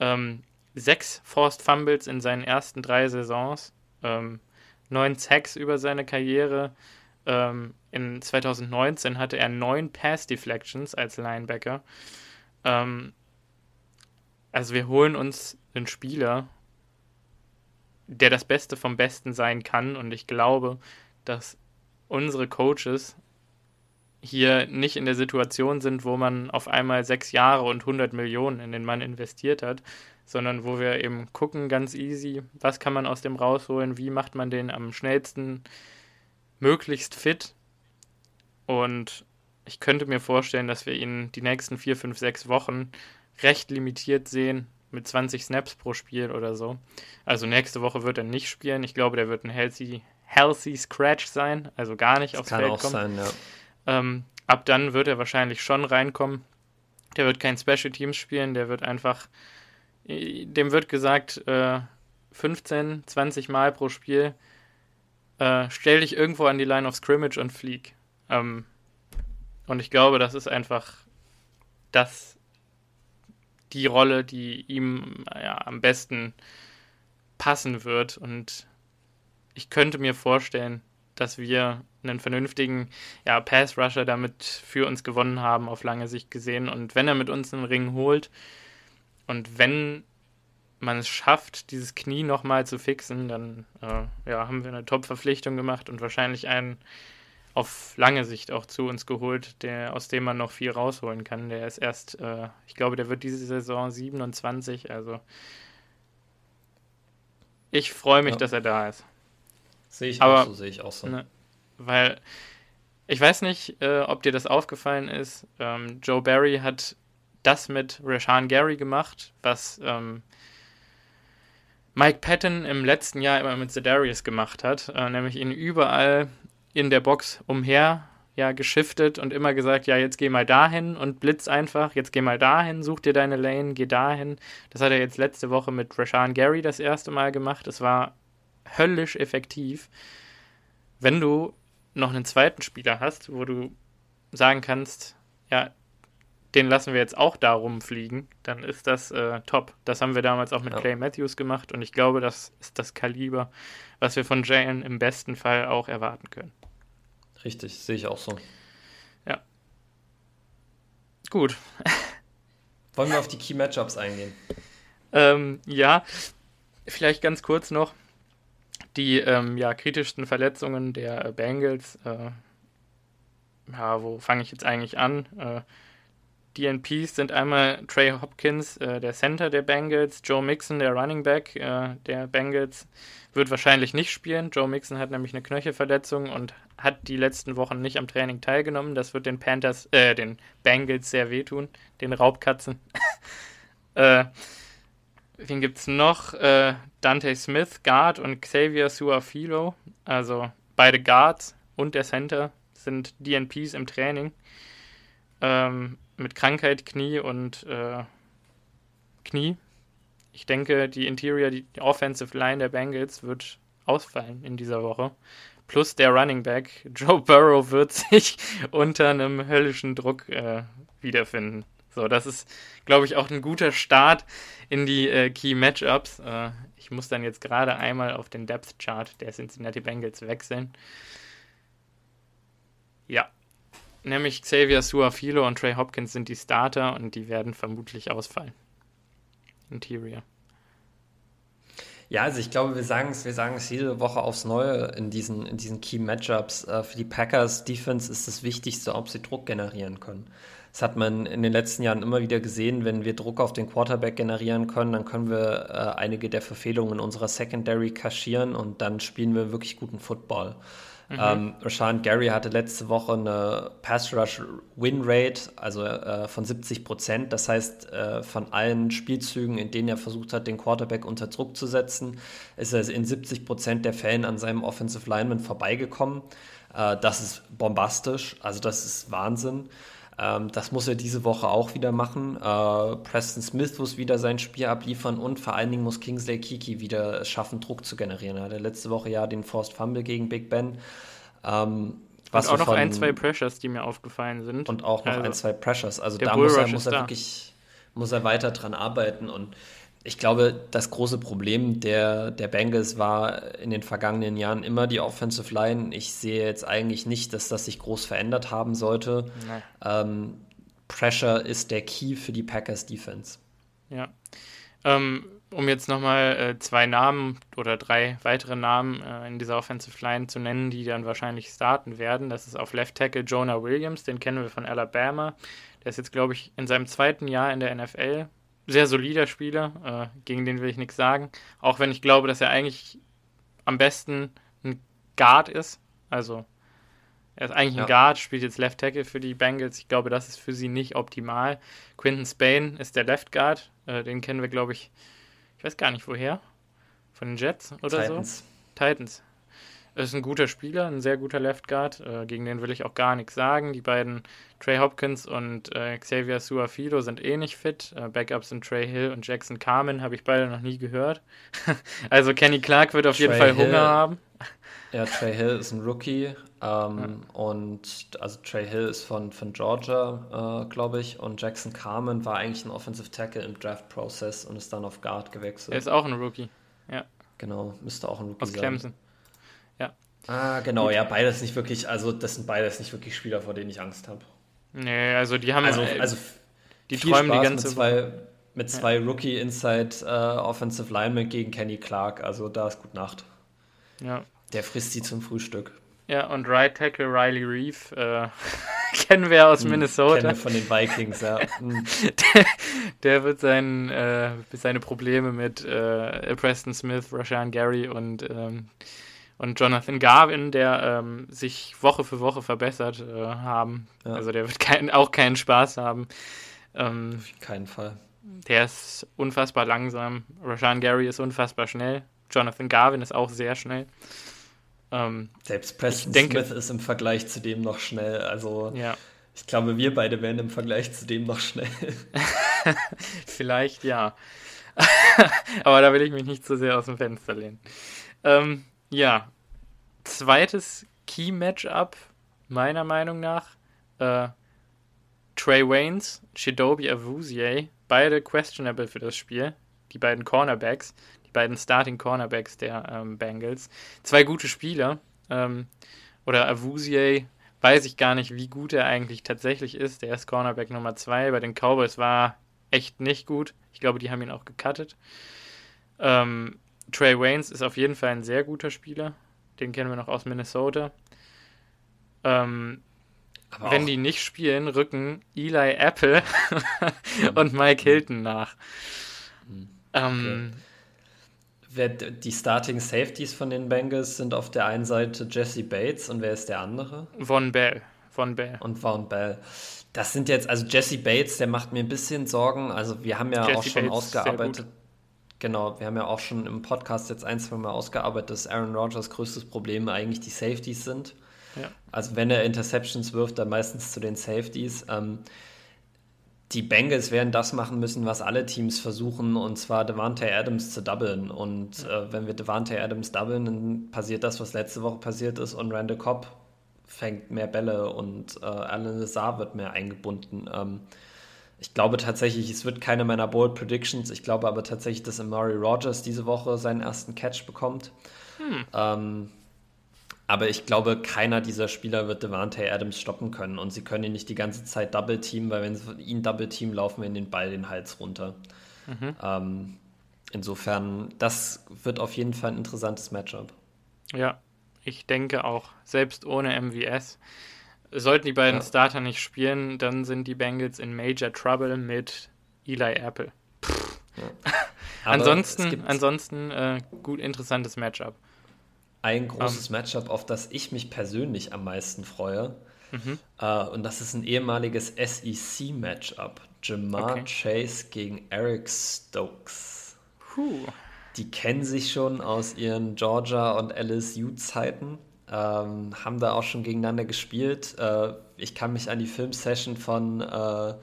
Ähm, sechs Forced Fumbles in seinen ersten drei Saisons, ähm, neun Sacks über seine Karriere. Ähm, in 2019 hatte er neun Pass Deflections als Linebacker. Ähm, also wir holen uns einen Spieler, der das Beste vom Besten sein kann und ich glaube, dass unsere Coaches hier nicht in der Situation sind, wo man auf einmal sechs Jahre und 100 Millionen in den Mann investiert hat, sondern wo wir eben gucken, ganz easy, was kann man aus dem rausholen, wie macht man den am schnellsten möglichst fit. Und ich könnte mir vorstellen, dass wir ihn die nächsten vier, fünf, sechs Wochen recht limitiert sehen, mit 20 Snaps pro Spiel oder so. Also nächste Woche wird er nicht spielen. Ich glaube, der wird ein healthy, healthy Scratch sein, also gar nicht das aufs kann Feld auch kommen. Sein, ja. Ähm, ab dann wird er wahrscheinlich schon reinkommen. Der wird kein Special Teams spielen, der wird einfach, dem wird gesagt, äh, 15, 20 Mal pro Spiel, äh, stell dich irgendwo an die Line of Scrimmage und flieg. Ähm, und ich glaube, das ist einfach das, die Rolle, die ihm ja, am besten passen wird. Und ich könnte mir vorstellen, dass wir einen vernünftigen ja, Pass-Rusher damit für uns gewonnen haben, auf lange Sicht gesehen. Und wenn er mit uns einen Ring holt und wenn man es schafft, dieses Knie nochmal zu fixen, dann äh, ja, haben wir eine Top-Verpflichtung gemacht und wahrscheinlich einen auf lange Sicht auch zu uns geholt, der, aus dem man noch viel rausholen kann. Der ist erst, äh, ich glaube, der wird diese Saison 27, also ich freue mich, ja. dass er da ist. Sehe ich Aber, auch so, sehe ich auch so. Ne, weil ich weiß nicht, äh, ob dir das aufgefallen ist. Ähm, Joe Barry hat das mit Rashan Gary gemacht, was ähm, Mike Patton im letzten Jahr immer mit Zedarius gemacht hat, äh, nämlich ihn überall in der Box umher ja geschiftet und immer gesagt, ja, jetzt geh mal dahin und blitz einfach, jetzt geh mal dahin, such dir deine Lane, geh dahin. Das hat er jetzt letzte Woche mit Rashan Gary das erste Mal gemacht. Es war höllisch effektiv. Wenn du noch einen zweiten Spieler hast, wo du sagen kannst, ja, den lassen wir jetzt auch da rumfliegen, dann ist das äh, top. Das haben wir damals auch mit ja. Clay Matthews gemacht und ich glaube, das ist das Kaliber, was wir von Jalen im besten Fall auch erwarten können. Richtig, sehe ich auch so. Ja. Gut. Wollen wir auf die Key Matchups eingehen? Ähm, ja, vielleicht ganz kurz noch Die ähm, ja, kritischsten Verletzungen der Bengals, äh, ja, wo fange ich jetzt eigentlich an? Äh, DNPs sind einmal Trey Hopkins, äh, der Center der Bengals, Joe Mixon, der Running Back äh, der Bengals, wird wahrscheinlich nicht spielen. Joe Mixon hat nämlich eine Knöchelverletzung und hat die letzten Wochen nicht am Training teilgenommen. Das wird den Panthers, äh, den Bengals sehr wehtun, den Raubkatzen. äh, wen gibt's noch? Äh, Dante Smith, Guard und Xavier Suafilo, also beide Guards und der Center sind DNPs im Training. Ähm, mit Krankheit, Knie und äh, Knie. Ich denke, die Interior, die, die Offensive Line der Bengals wird ausfallen in dieser Woche. Plus der Running Back. Joe Burrow wird sich unter einem höllischen Druck äh, wiederfinden. So, das ist, glaube ich, auch ein guter Start in die äh, Key Matchups. Äh, ich muss dann jetzt gerade einmal auf den Depth Chart der Cincinnati Bengals wechseln. Ja, nämlich Xavier Suafilo und Trey Hopkins sind die Starter und die werden vermutlich ausfallen. Interior. Ja, also ich glaube, wir sagen es, wir jede Woche aufs Neue in diesen, in diesen Key Matchups. Äh, für die Packers Defense ist das Wichtigste, ob sie Druck generieren können. Das hat man in den letzten Jahren immer wieder gesehen. Wenn wir Druck auf den Quarterback generieren können, dann können wir äh, einige der Verfehlungen unserer Secondary kaschieren und dann spielen wir wirklich guten Football. Mhm. Ähm, Rashan Gary hatte letzte Woche eine Pass Rush Win Rate, also äh, von 70 Prozent. Das heißt, äh, von allen Spielzügen, in denen er versucht hat, den Quarterback unter Druck zu setzen, ist er in 70 Prozent der Fällen an seinem Offensive Lineman vorbeigekommen. Äh, das ist bombastisch, also das ist Wahnsinn. Ähm, das muss er diese Woche auch wieder machen. Äh, Preston Smith muss wieder sein Spiel abliefern und vor allen Dingen muss Kingsley Kiki wieder es schaffen, Druck zu generieren. Er hatte letzte Woche ja den Forced Fumble gegen Big Ben. Ähm, was und auch noch ein, zwei Pressures, die mir aufgefallen sind. Und auch noch also, ein, zwei Pressures. Also da muss er, muss er wirklich muss er weiter dran arbeiten und ich glaube, das große Problem der, der Bengals war in den vergangenen Jahren immer die Offensive Line. Ich sehe jetzt eigentlich nicht, dass das sich groß verändert haben sollte. Ähm, Pressure ist der Key für die Packers Defense. Ja. Ähm, um jetzt nochmal äh, zwei Namen oder drei weitere Namen äh, in dieser Offensive Line zu nennen, die dann wahrscheinlich starten werden. Das ist auf Left Tackle Jonah Williams, den kennen wir von Alabama. Der ist jetzt, glaube ich, in seinem zweiten Jahr in der NFL sehr solider Spieler, äh, gegen den will ich nichts sagen. Auch wenn ich glaube, dass er eigentlich am besten ein Guard ist. Also er ist eigentlich ja. ein Guard, spielt jetzt Left Tackle für die Bengals. Ich glaube, das ist für sie nicht optimal. Quinton Spain ist der Left Guard. Äh, den kennen wir, glaube ich, ich weiß gar nicht woher. Von den Jets oder Titans. so? Titans. Ist ein guter Spieler, ein sehr guter Left Guard. Äh, gegen den will ich auch gar nichts sagen. Die beiden Trey Hopkins und äh, Xavier Suafilo sind eh nicht fit. Äh, Backups sind Trey Hill und Jackson Carmen, habe ich beide noch nie gehört. also Kenny Clark wird auf Trey jeden Fall Hill, Hunger haben. Ja, Trey Hill ist ein Rookie. Ähm, ja. Und also Trey Hill ist von, von Georgia, äh, glaube ich. Und Jackson Carmen war eigentlich ein Offensive Tackle im Draft-Prozess und ist dann auf Guard gewechselt. Er ist auch ein Rookie, ja. Genau, müsste auch ein Rookie Aus sein. Aus Clemson. Ah, genau, ja, beides nicht wirklich, also das sind beides nicht wirklich Spieler, vor denen ich Angst habe. Nee, also die haben also, äh, also die träumen Spaß die ganze mit zwei, mit zwei ja. Rookie Inside uh, Offensive Linemen gegen Kenny Clark, also da ist gut Nacht. Ja. Der frisst sie zum Frühstück. Ja, und Right Tackle Riley Reef äh, kennen wir aus hm, Minnesota. Kennen wir von den Vikings, ja. Hm. der, der, wird sein, äh, seine Probleme mit äh, Preston Smith, Rashan Gary und ähm, und Jonathan Garvin, der ähm, sich Woche für Woche verbessert äh, haben. Ja. Also der wird kein, auch keinen Spaß haben. Ähm, Auf keinen Fall. Der ist unfassbar langsam. Rashan Gary ist unfassbar schnell. Jonathan Garvin ist auch sehr schnell. Ähm, Selbst Preston denke, Smith ist im Vergleich zu dem noch schnell. Also ja. ich glaube, wir beide wären im Vergleich zu dem noch schnell. Vielleicht ja. Aber da will ich mich nicht zu sehr aus dem Fenster lehnen. Ähm, ja, zweites Key-Matchup, meiner Meinung nach. Äh, Trey Waynes, Shidobi Awuzie, beide questionable für das Spiel. Die beiden Cornerbacks, die beiden Starting Cornerbacks der ähm, Bengals. Zwei gute Spieler. Ähm, oder Awuzie, weiß ich gar nicht, wie gut er eigentlich tatsächlich ist. Der ist Cornerback Nummer 2. Bei den Cowboys war echt nicht gut. Ich glaube, die haben ihn auch gecuttet. Ähm, Trey Waynes ist auf jeden Fall ein sehr guter Spieler. Den kennen wir noch aus Minnesota. Ähm, wenn die nicht spielen, rücken Eli Apple und Mike Hilton nach. Mhm. Ähm, okay. die Starting Safeties von den Bengals sind auf der einen Seite Jesse Bates und wer ist der andere? Von Bell. Von Bell. Und Von Bell. Das sind jetzt, also Jesse Bates, der macht mir ein bisschen Sorgen. Also wir haben ja Jesse auch schon Bates, ausgearbeitet. Genau, wir haben ja auch schon im Podcast jetzt ein, zwei Mal ausgearbeitet, dass Aaron Rodgers größtes Problem eigentlich die Safeties sind. Ja. Also wenn er Interceptions wirft, dann meistens zu den Safeties. Ähm, die Bengals werden das machen müssen, was alle Teams versuchen, und zwar Devante Adams zu doublen. Und ja. äh, wenn wir Devante Adams doublen, dann passiert das, was letzte Woche passiert ist, und Randall Cobb fängt mehr Bälle und äh, Alan Lazar wird mehr eingebunden. Ähm, ich glaube tatsächlich, es wird keine meiner Bold Predictions. Ich glaube aber tatsächlich, dass Amari Rogers diese Woche seinen ersten Catch bekommt. Hm. Ähm, aber ich glaube, keiner dieser Spieler wird Devante Adams stoppen können. Und sie können ihn nicht die ganze Zeit Double Team, weil wenn sie ihn Double Team laufen wir in den Ball den Hals runter. Mhm. Ähm, insofern, das wird auf jeden Fall ein interessantes Matchup. Ja, ich denke auch, selbst ohne MVS. Sollten die beiden ja. Starter nicht spielen, dann sind die Bengals in Major Trouble mit Eli Apple. Ja. ansonsten, ansonsten äh, gut interessantes Matchup ein großes um. Matchup, auf das ich mich persönlich am meisten freue. Mhm. Uh, und das ist ein ehemaliges SEC-Matchup. Jamar okay. Chase gegen Eric Stokes. Puh. Die kennen sich schon aus ihren Georgia und LSU-Zeiten, ähm, haben da auch schon gegeneinander gespielt. Äh, ich kann mich an die Filmsession von äh,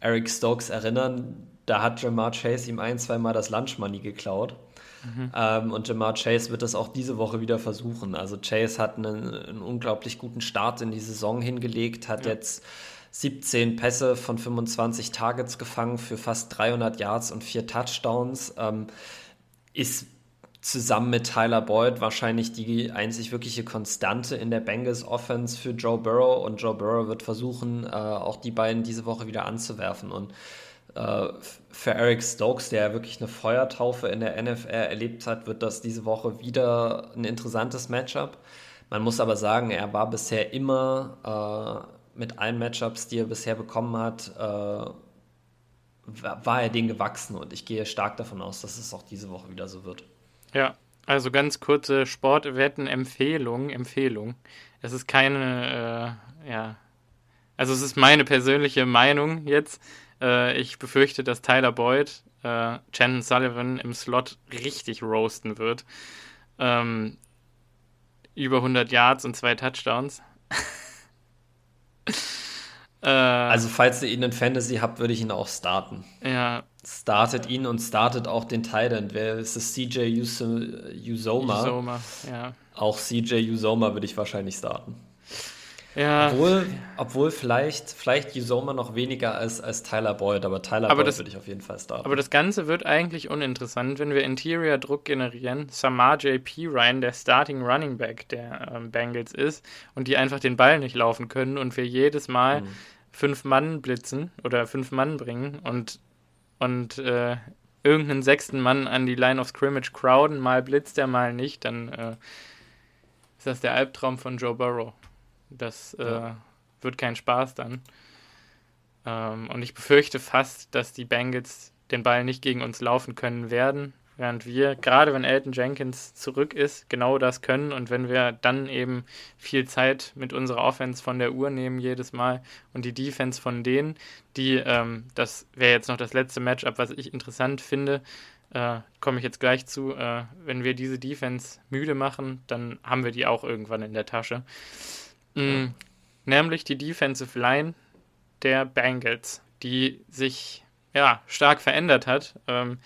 Eric Stokes erinnern. Da hat Jamar Chase ihm ein, zwei Mal das Lunch Money geklaut. Mhm. Ähm, und Jamar Chase wird das auch diese Woche wieder versuchen. Also Chase hat einen, einen unglaublich guten Start in die Saison hingelegt, hat ja. jetzt 17 Pässe von 25 Targets gefangen für fast 300 Yards und vier Touchdowns. Ähm, ist zusammen mit Tyler Boyd wahrscheinlich die einzig wirkliche Konstante in der Bengals Offense für Joe Burrow und Joe Burrow wird versuchen, äh, auch die beiden diese Woche wieder anzuwerfen und äh, für Eric Stokes, der wirklich eine Feuertaufe in der NFL erlebt hat, wird das diese Woche wieder ein interessantes Matchup. Man muss aber sagen, er war bisher immer äh, mit allen Matchups, die er bisher bekommen hat, äh, war er denen gewachsen und ich gehe stark davon aus, dass es auch diese Woche wieder so wird. Ja, also ganz kurze Sportwetten-Empfehlung. Empfehlung. Es ist keine, äh, ja, also es ist meine persönliche Meinung jetzt. Äh, ich befürchte, dass Tyler Boyd äh, Sullivan im Slot richtig roasten wird. Ähm, über 100 Yards und zwei Touchdowns. äh, also, falls ihr ihn in Fantasy habt, würde ich ihn auch starten. Ja. Startet ihn und startet auch den Titan. Wer ist das? CJ Usoma? Usoma, ja. Auch CJ Usoma würde ich wahrscheinlich starten. Ja. Obwohl, obwohl vielleicht, vielleicht Usoma noch weniger als, als Tyler Boyd, aber Tyler aber Boyd würde ich auf jeden Fall starten. Aber das Ganze wird eigentlich uninteressant, wenn wir Interior-Druck generieren. Samar JP Ryan, der Starting Running Back der ähm, Bengals ist und die einfach den Ball nicht laufen können und wir jedes Mal mhm. fünf Mann blitzen oder fünf Mann bringen und, und äh, irgendeinen sechsten Mann an die Line of Scrimmage crowden, mal blitzt er, mal nicht, dann äh, ist das der Albtraum von Joe Burrow. Das äh, wird kein Spaß dann. Ähm, und ich befürchte fast, dass die Bengals den Ball nicht gegen uns laufen können werden, während wir, gerade wenn Elton Jenkins zurück ist, genau das können. Und wenn wir dann eben viel Zeit mit unserer Offense von der Uhr nehmen jedes Mal und die Defense von denen, die, ähm, das wäre jetzt noch das letzte Matchup, was ich interessant finde, äh, komme ich jetzt gleich zu, äh, wenn wir diese Defense müde machen, dann haben wir die auch irgendwann in der Tasche. Mhm. Nämlich die Defensive Line der Bengals, die sich ja stark verändert hat. Ähm,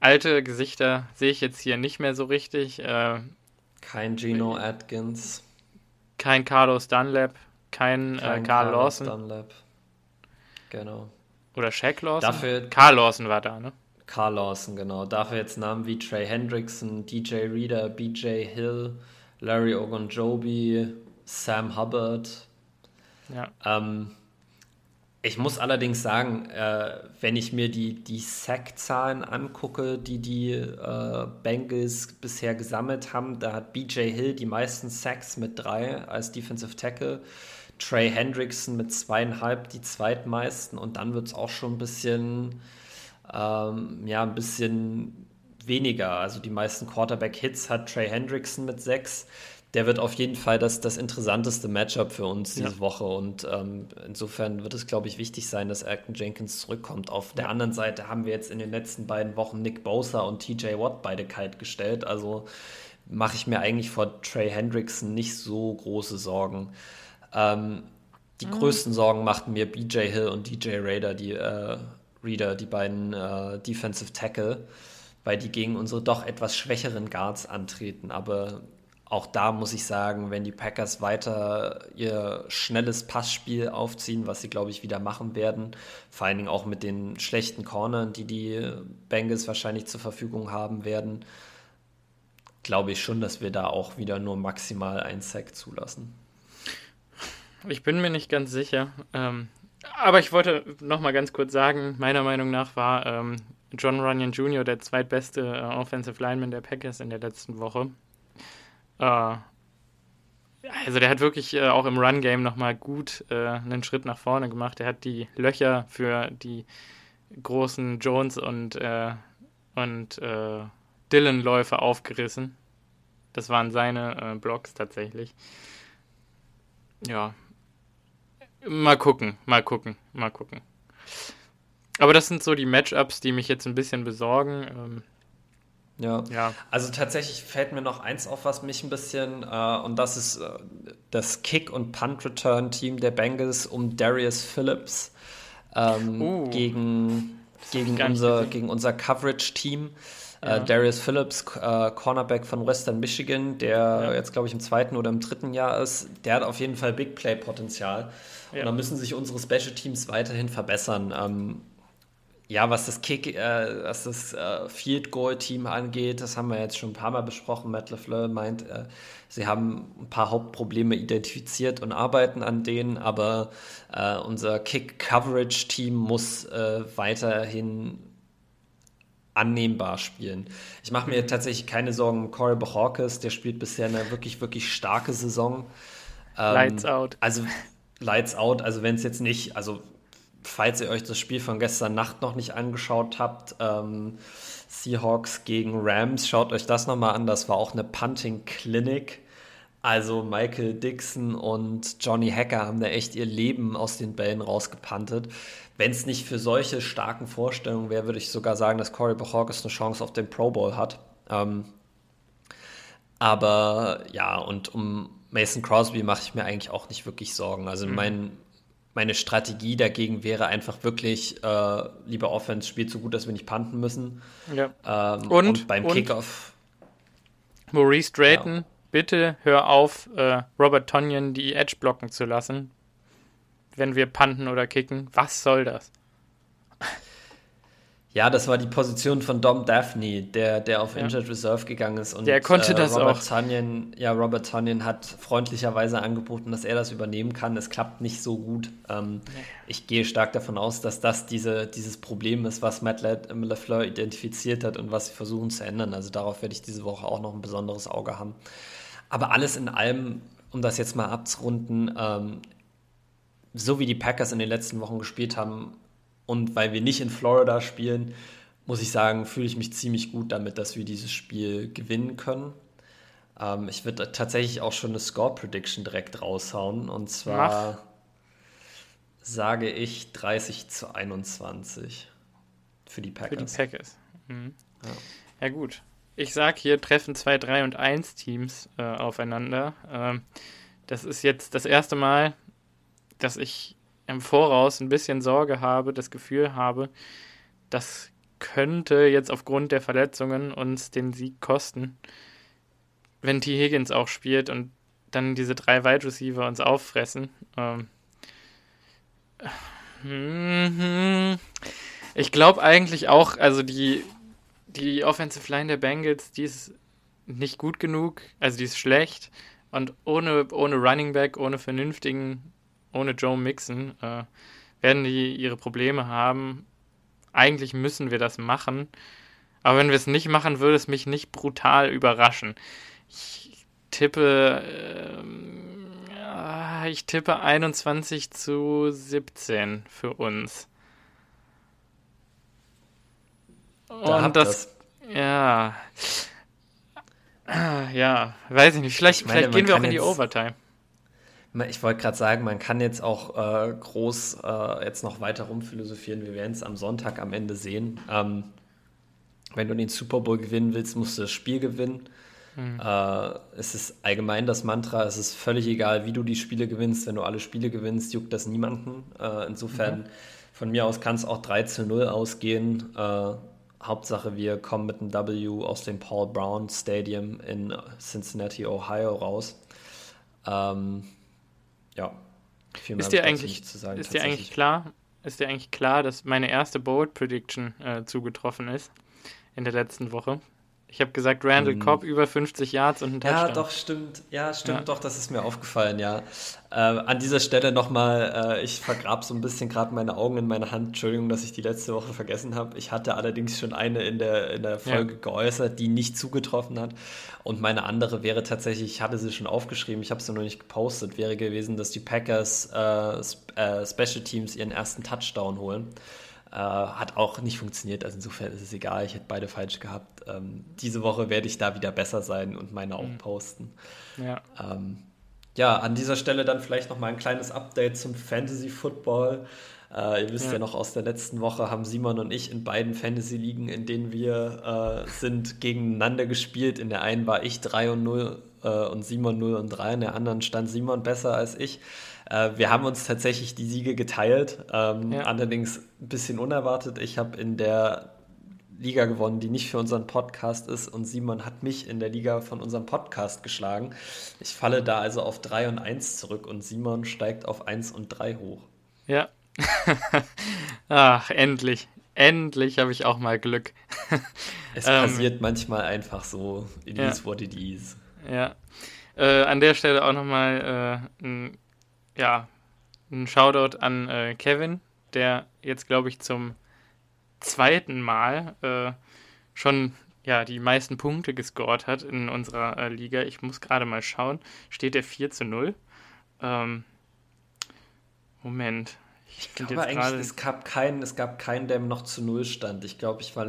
alte Gesichter sehe ich jetzt hier nicht mehr so richtig. Äh, kein Gino Atkins. Kein Carlos Dunlap. Kein, äh, kein äh, Carl Carlos Lawson. Dunlap. Genau. Oder Shaq Lawson? Dafür, Carl Lawson war da, ne? Carl Lawson, genau. Dafür jetzt Namen wie Trey Hendrickson, DJ Reader, BJ Hill, Larry Ogunjobi, Sam Hubbard. Ja. Ähm, Ich muss allerdings sagen, äh, wenn ich mir die, die Sack-Zahlen angucke, die die äh, Bengals bisher gesammelt haben, da hat BJ Hill die meisten Sacks mit drei als Defensive Tackle. Trey Hendrickson mit zweieinhalb die zweitmeisten und dann wird es auch schon ein bisschen, ähm, ja, ein bisschen weniger. Also die meisten Quarterback-Hits hat Trey Hendrickson mit sechs der wird auf jeden Fall das, das interessanteste Matchup für uns diese ja. Woche. Und ähm, insofern wird es, glaube ich, wichtig sein, dass Acton Jenkins zurückkommt. Auf der anderen Seite haben wir jetzt in den letzten beiden Wochen Nick Bosa und TJ Watt beide kalt gestellt. Also mache ich mir eigentlich vor Trey Hendrickson nicht so große Sorgen. Ähm, die mhm. größten Sorgen machten mir BJ Hill und DJ Raider, die äh, Reader, die beiden äh, Defensive Tackle, weil die gegen unsere doch etwas schwächeren Guards antreten. Aber auch da muss ich sagen, wenn die Packers weiter ihr schnelles Passspiel aufziehen, was sie, glaube ich, wieder machen werden, vor allen Dingen auch mit den schlechten Cornern, die die Bengals wahrscheinlich zur Verfügung haben werden, glaube ich schon, dass wir da auch wieder nur maximal einen Sack zulassen. Ich bin mir nicht ganz sicher. Ähm, aber ich wollte noch mal ganz kurz sagen, meiner Meinung nach war ähm, John Runyon Jr. der zweitbeste äh, Offensive Lineman der Packers in der letzten Woche. Äh, also der hat wirklich äh, auch im Run-Game nochmal gut äh, einen Schritt nach vorne gemacht. Er hat die Löcher für die großen Jones und, und Dylan-Läufe aufgerissen. Das waren seine äh, Blocks tatsächlich. Ja. Mal gucken, mal gucken, mal gucken. Aber das sind so die Matchups, die mich jetzt ein bisschen besorgen. Ähm, ja. ja, also tatsächlich fällt mir noch eins auf, was mich ein bisschen, äh, und das ist äh, das Kick- und Punt-Return-Team der Bengals um Darius Phillips ähm, uh, gegen, gegen, unser, gegen unser Coverage-Team. Äh, ja. Äh, Darius Phillips, äh, Cornerback von Western Michigan, der ja. jetzt, glaube ich, im zweiten oder im dritten Jahr ist, der hat auf jeden Fall Big Play-Potenzial. Ja. Und da müssen sich unsere Special Teams weiterhin verbessern. Ähm, ja, was das Kick, äh, was das äh, Field Goal Team angeht, das haben wir jetzt schon ein paar Mal besprochen. Matt LeFleur meint, äh, sie haben ein paar Hauptprobleme identifiziert und arbeiten an denen, aber äh, unser Kick Coverage Team muss äh, weiterhin annehmbar spielen. Ich mache mir tatsächlich keine Sorgen um Corey Bachorkes, der spielt bisher eine wirklich, wirklich starke Saison. Ähm, Lights out. Also Lights out, also wenn es jetzt nicht, also falls ihr euch das Spiel von gestern Nacht noch nicht angeschaut habt, ähm, Seahawks gegen Rams, schaut euch das nochmal an. Das war auch eine Punting Clinic. Also Michael Dixon und Johnny Hacker haben da echt ihr Leben aus den Bällen rausgepantet. Wenn es nicht für solche starken Vorstellungen wäre, würde ich sogar sagen, dass Corey Bachorkes eine Chance auf den Pro Bowl hat. Ähm, aber ja, und um Mason Crosby mache ich mir eigentlich auch nicht wirklich Sorgen. Also mhm. mein meine Strategie dagegen wäre einfach wirklich, äh, lieber Offense spielt so gut, dass wir nicht panten müssen. Ja. Ähm, und, und, beim und Kickoff. Maurice Drayton, ja. bitte hör auf, äh, Robert Tonyan die Edge blocken zu lassen, wenn wir panten oder kicken. Was soll das? Ja, das war die Position von Dom Daphne, der, der auf ja. Injured Reserve gegangen ist. Und, der konnte äh, das Robert auch. Tunyon, ja, Robert Tunyon hat freundlicherweise angeboten, dass er das übernehmen kann. Es klappt nicht so gut. Ähm, nee. Ich gehe stark davon aus, dass das diese, dieses Problem ist, was Matt LeFleur identifiziert hat und was sie versuchen zu ändern. Also darauf werde ich diese Woche auch noch ein besonderes Auge haben. Aber alles in allem, um das jetzt mal abzurunden, ähm, so wie die Packers in den letzten Wochen gespielt haben, und weil wir nicht in Florida spielen, muss ich sagen, fühle ich mich ziemlich gut damit, dass wir dieses Spiel gewinnen können. Ähm, ich würde tatsächlich auch schon eine Score-Prediction direkt raushauen. Und zwar Mach. sage ich 30 zu 21 für die Packers. Für die Packers. Mhm. Ja. ja. gut. Ich sage hier treffen zwei 3 und 1 Teams äh, aufeinander. Ähm, das ist jetzt das erste Mal, dass ich im Voraus ein bisschen Sorge habe, das Gefühl habe, das könnte jetzt aufgrund der Verletzungen uns den Sieg kosten. Wenn T. Higgins auch spielt und dann diese drei Wide Receiver uns auffressen. Ähm, ich glaube eigentlich auch, also die, die Offensive Line der Bengals, die ist nicht gut genug, also die ist schlecht. Und ohne, ohne Running Back, ohne vernünftigen ohne Joe Mixon äh, werden die ihre Probleme haben. Eigentlich müssen wir das machen. Aber wenn wir es nicht machen, würde es mich nicht brutal überraschen. Ich tippe, äh, ich tippe 21 zu 17 für uns. Und das, das, ja, ja, weiß ich nicht. Vielleicht, ich meine, vielleicht gehen wir auch in die Overtime. Ich wollte gerade sagen, man kann jetzt auch äh, groß äh, jetzt noch weiter rumphilosophieren. Wir werden es am Sonntag am Ende sehen. Ähm, wenn du den Super Bowl gewinnen willst, musst du das Spiel gewinnen. Mhm. Äh, es ist allgemein das Mantra, es ist völlig egal, wie du die Spiele gewinnst. Wenn du alle Spiele gewinnst, juckt das niemanden. Äh, insofern, mhm. von mir aus kann es auch 3 zu 0 ausgehen. Äh, Hauptsache, wir kommen mit einem W aus dem Paul Brown Stadium in Cincinnati, Ohio raus. Ähm, ja, viel mehr ist dir eigentlich, zu sagen. Ist dir eigentlich klar, ist dir eigentlich klar, dass meine erste Bold Prediction äh, zugetroffen ist in der letzten Woche? Ich habe gesagt, Randall hm. Cobb über 50 Yards und ein Touchdown. Ja, doch, stimmt. Ja, stimmt, ja. doch, das ist mir aufgefallen, ja. Äh, an dieser Stelle nochmal, äh, ich vergrab so ein bisschen gerade meine Augen in meine Hand. Entschuldigung, dass ich die letzte Woche vergessen habe. Ich hatte allerdings schon eine in der, in der Folge ja. geäußert, die nicht zugetroffen hat. Und meine andere wäre tatsächlich, ich hatte sie schon aufgeschrieben, ich habe sie noch nicht gepostet, wäre gewesen, dass die Packers äh, äh Special Teams ihren ersten Touchdown holen. Äh, hat auch nicht funktioniert, also insofern ist es egal, ich hätte beide falsch gehabt. Ähm, diese Woche werde ich da wieder besser sein und meine auch mhm. posten. Ja. Ähm, ja, an dieser Stelle dann vielleicht noch mal ein kleines Update zum Fantasy Football. Äh, ihr wisst ja. ja. noch aus der letzten Woche haben Simon und ich in beiden Fantasy-Ligen, in denen wir äh, sind, gegeneinander gespielt. In der einen war ich 3 und 0 äh, und Simon 0 und 3, in der anderen stand Simon besser als ich. Äh, wir haben uns tatsächlich die Siege geteilt, ähm, ja. allerdings ein bisschen unerwartet. Ich habe in der Liga gewonnen, die nicht für unseren Podcast ist und Simon hat mich in der Liga von unserem Podcast geschlagen. Ich falle da also auf 3 und 1 zurück und Simon steigt auf 1 und 3 hoch. Ja. Ach, endlich. Endlich habe ich auch mal Glück. es ähm, passiert manchmal einfach so. It ja. is what it is. Ja. Äh, an der Stelle auch nochmal äh, ein ja, ein Shoutout an äh, Kevin, der jetzt, glaube ich, zum zweiten Mal äh, schon ja, die meisten Punkte gescored hat in unserer äh, Liga. Ich muss gerade mal schauen. Steht der 4 zu 0? Ähm, Moment. Ich, ich glaube eigentlich, es gab, keinen, es gab keinen, der noch zu 0 stand. Ich glaube, ich war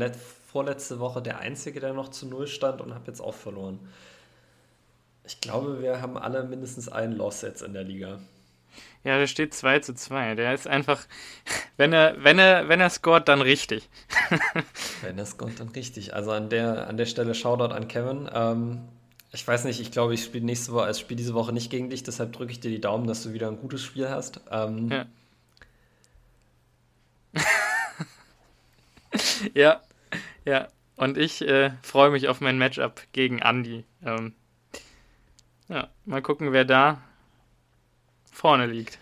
vorletzte Woche der Einzige, der noch zu 0 stand und habe jetzt auch verloren. Ich glaube, wir haben alle mindestens einen Loss jetzt in der Liga. Ja, der steht 2 zu 2. Der ist einfach, wenn er, wenn er, wenn er scoret, dann richtig. wenn er scoret, dann richtig. Also an der, an der Stelle Shoutout an Kevin. Ähm, ich weiß nicht, ich glaube, ich spiele nächste Woche, also spiele diese Woche nicht gegen dich, deshalb drücke ich dir die Daumen, dass du wieder ein gutes Spiel hast. Ähm, ja. ja, ja. Und ich äh, freue mich auf mein Matchup gegen Andy. Ähm, ja, mal gucken, wer da vorne liegt.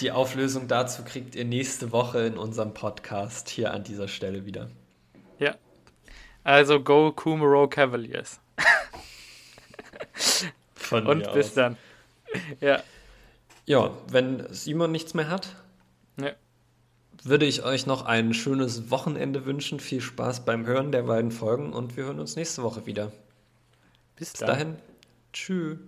Die Auflösung dazu kriegt ihr nächste Woche in unserem Podcast hier an dieser Stelle wieder. Ja. Also go Kumaro Cavaliers. Von Und bis aus. dann. Ja. Ja, wenn Simon nichts mehr hat, ja. würde ich euch noch ein schönes Wochenende wünschen. Viel Spaß beim Hören der beiden Folgen und wir hören uns nächste Woche wieder. Bis, bis dahin. Tschüss.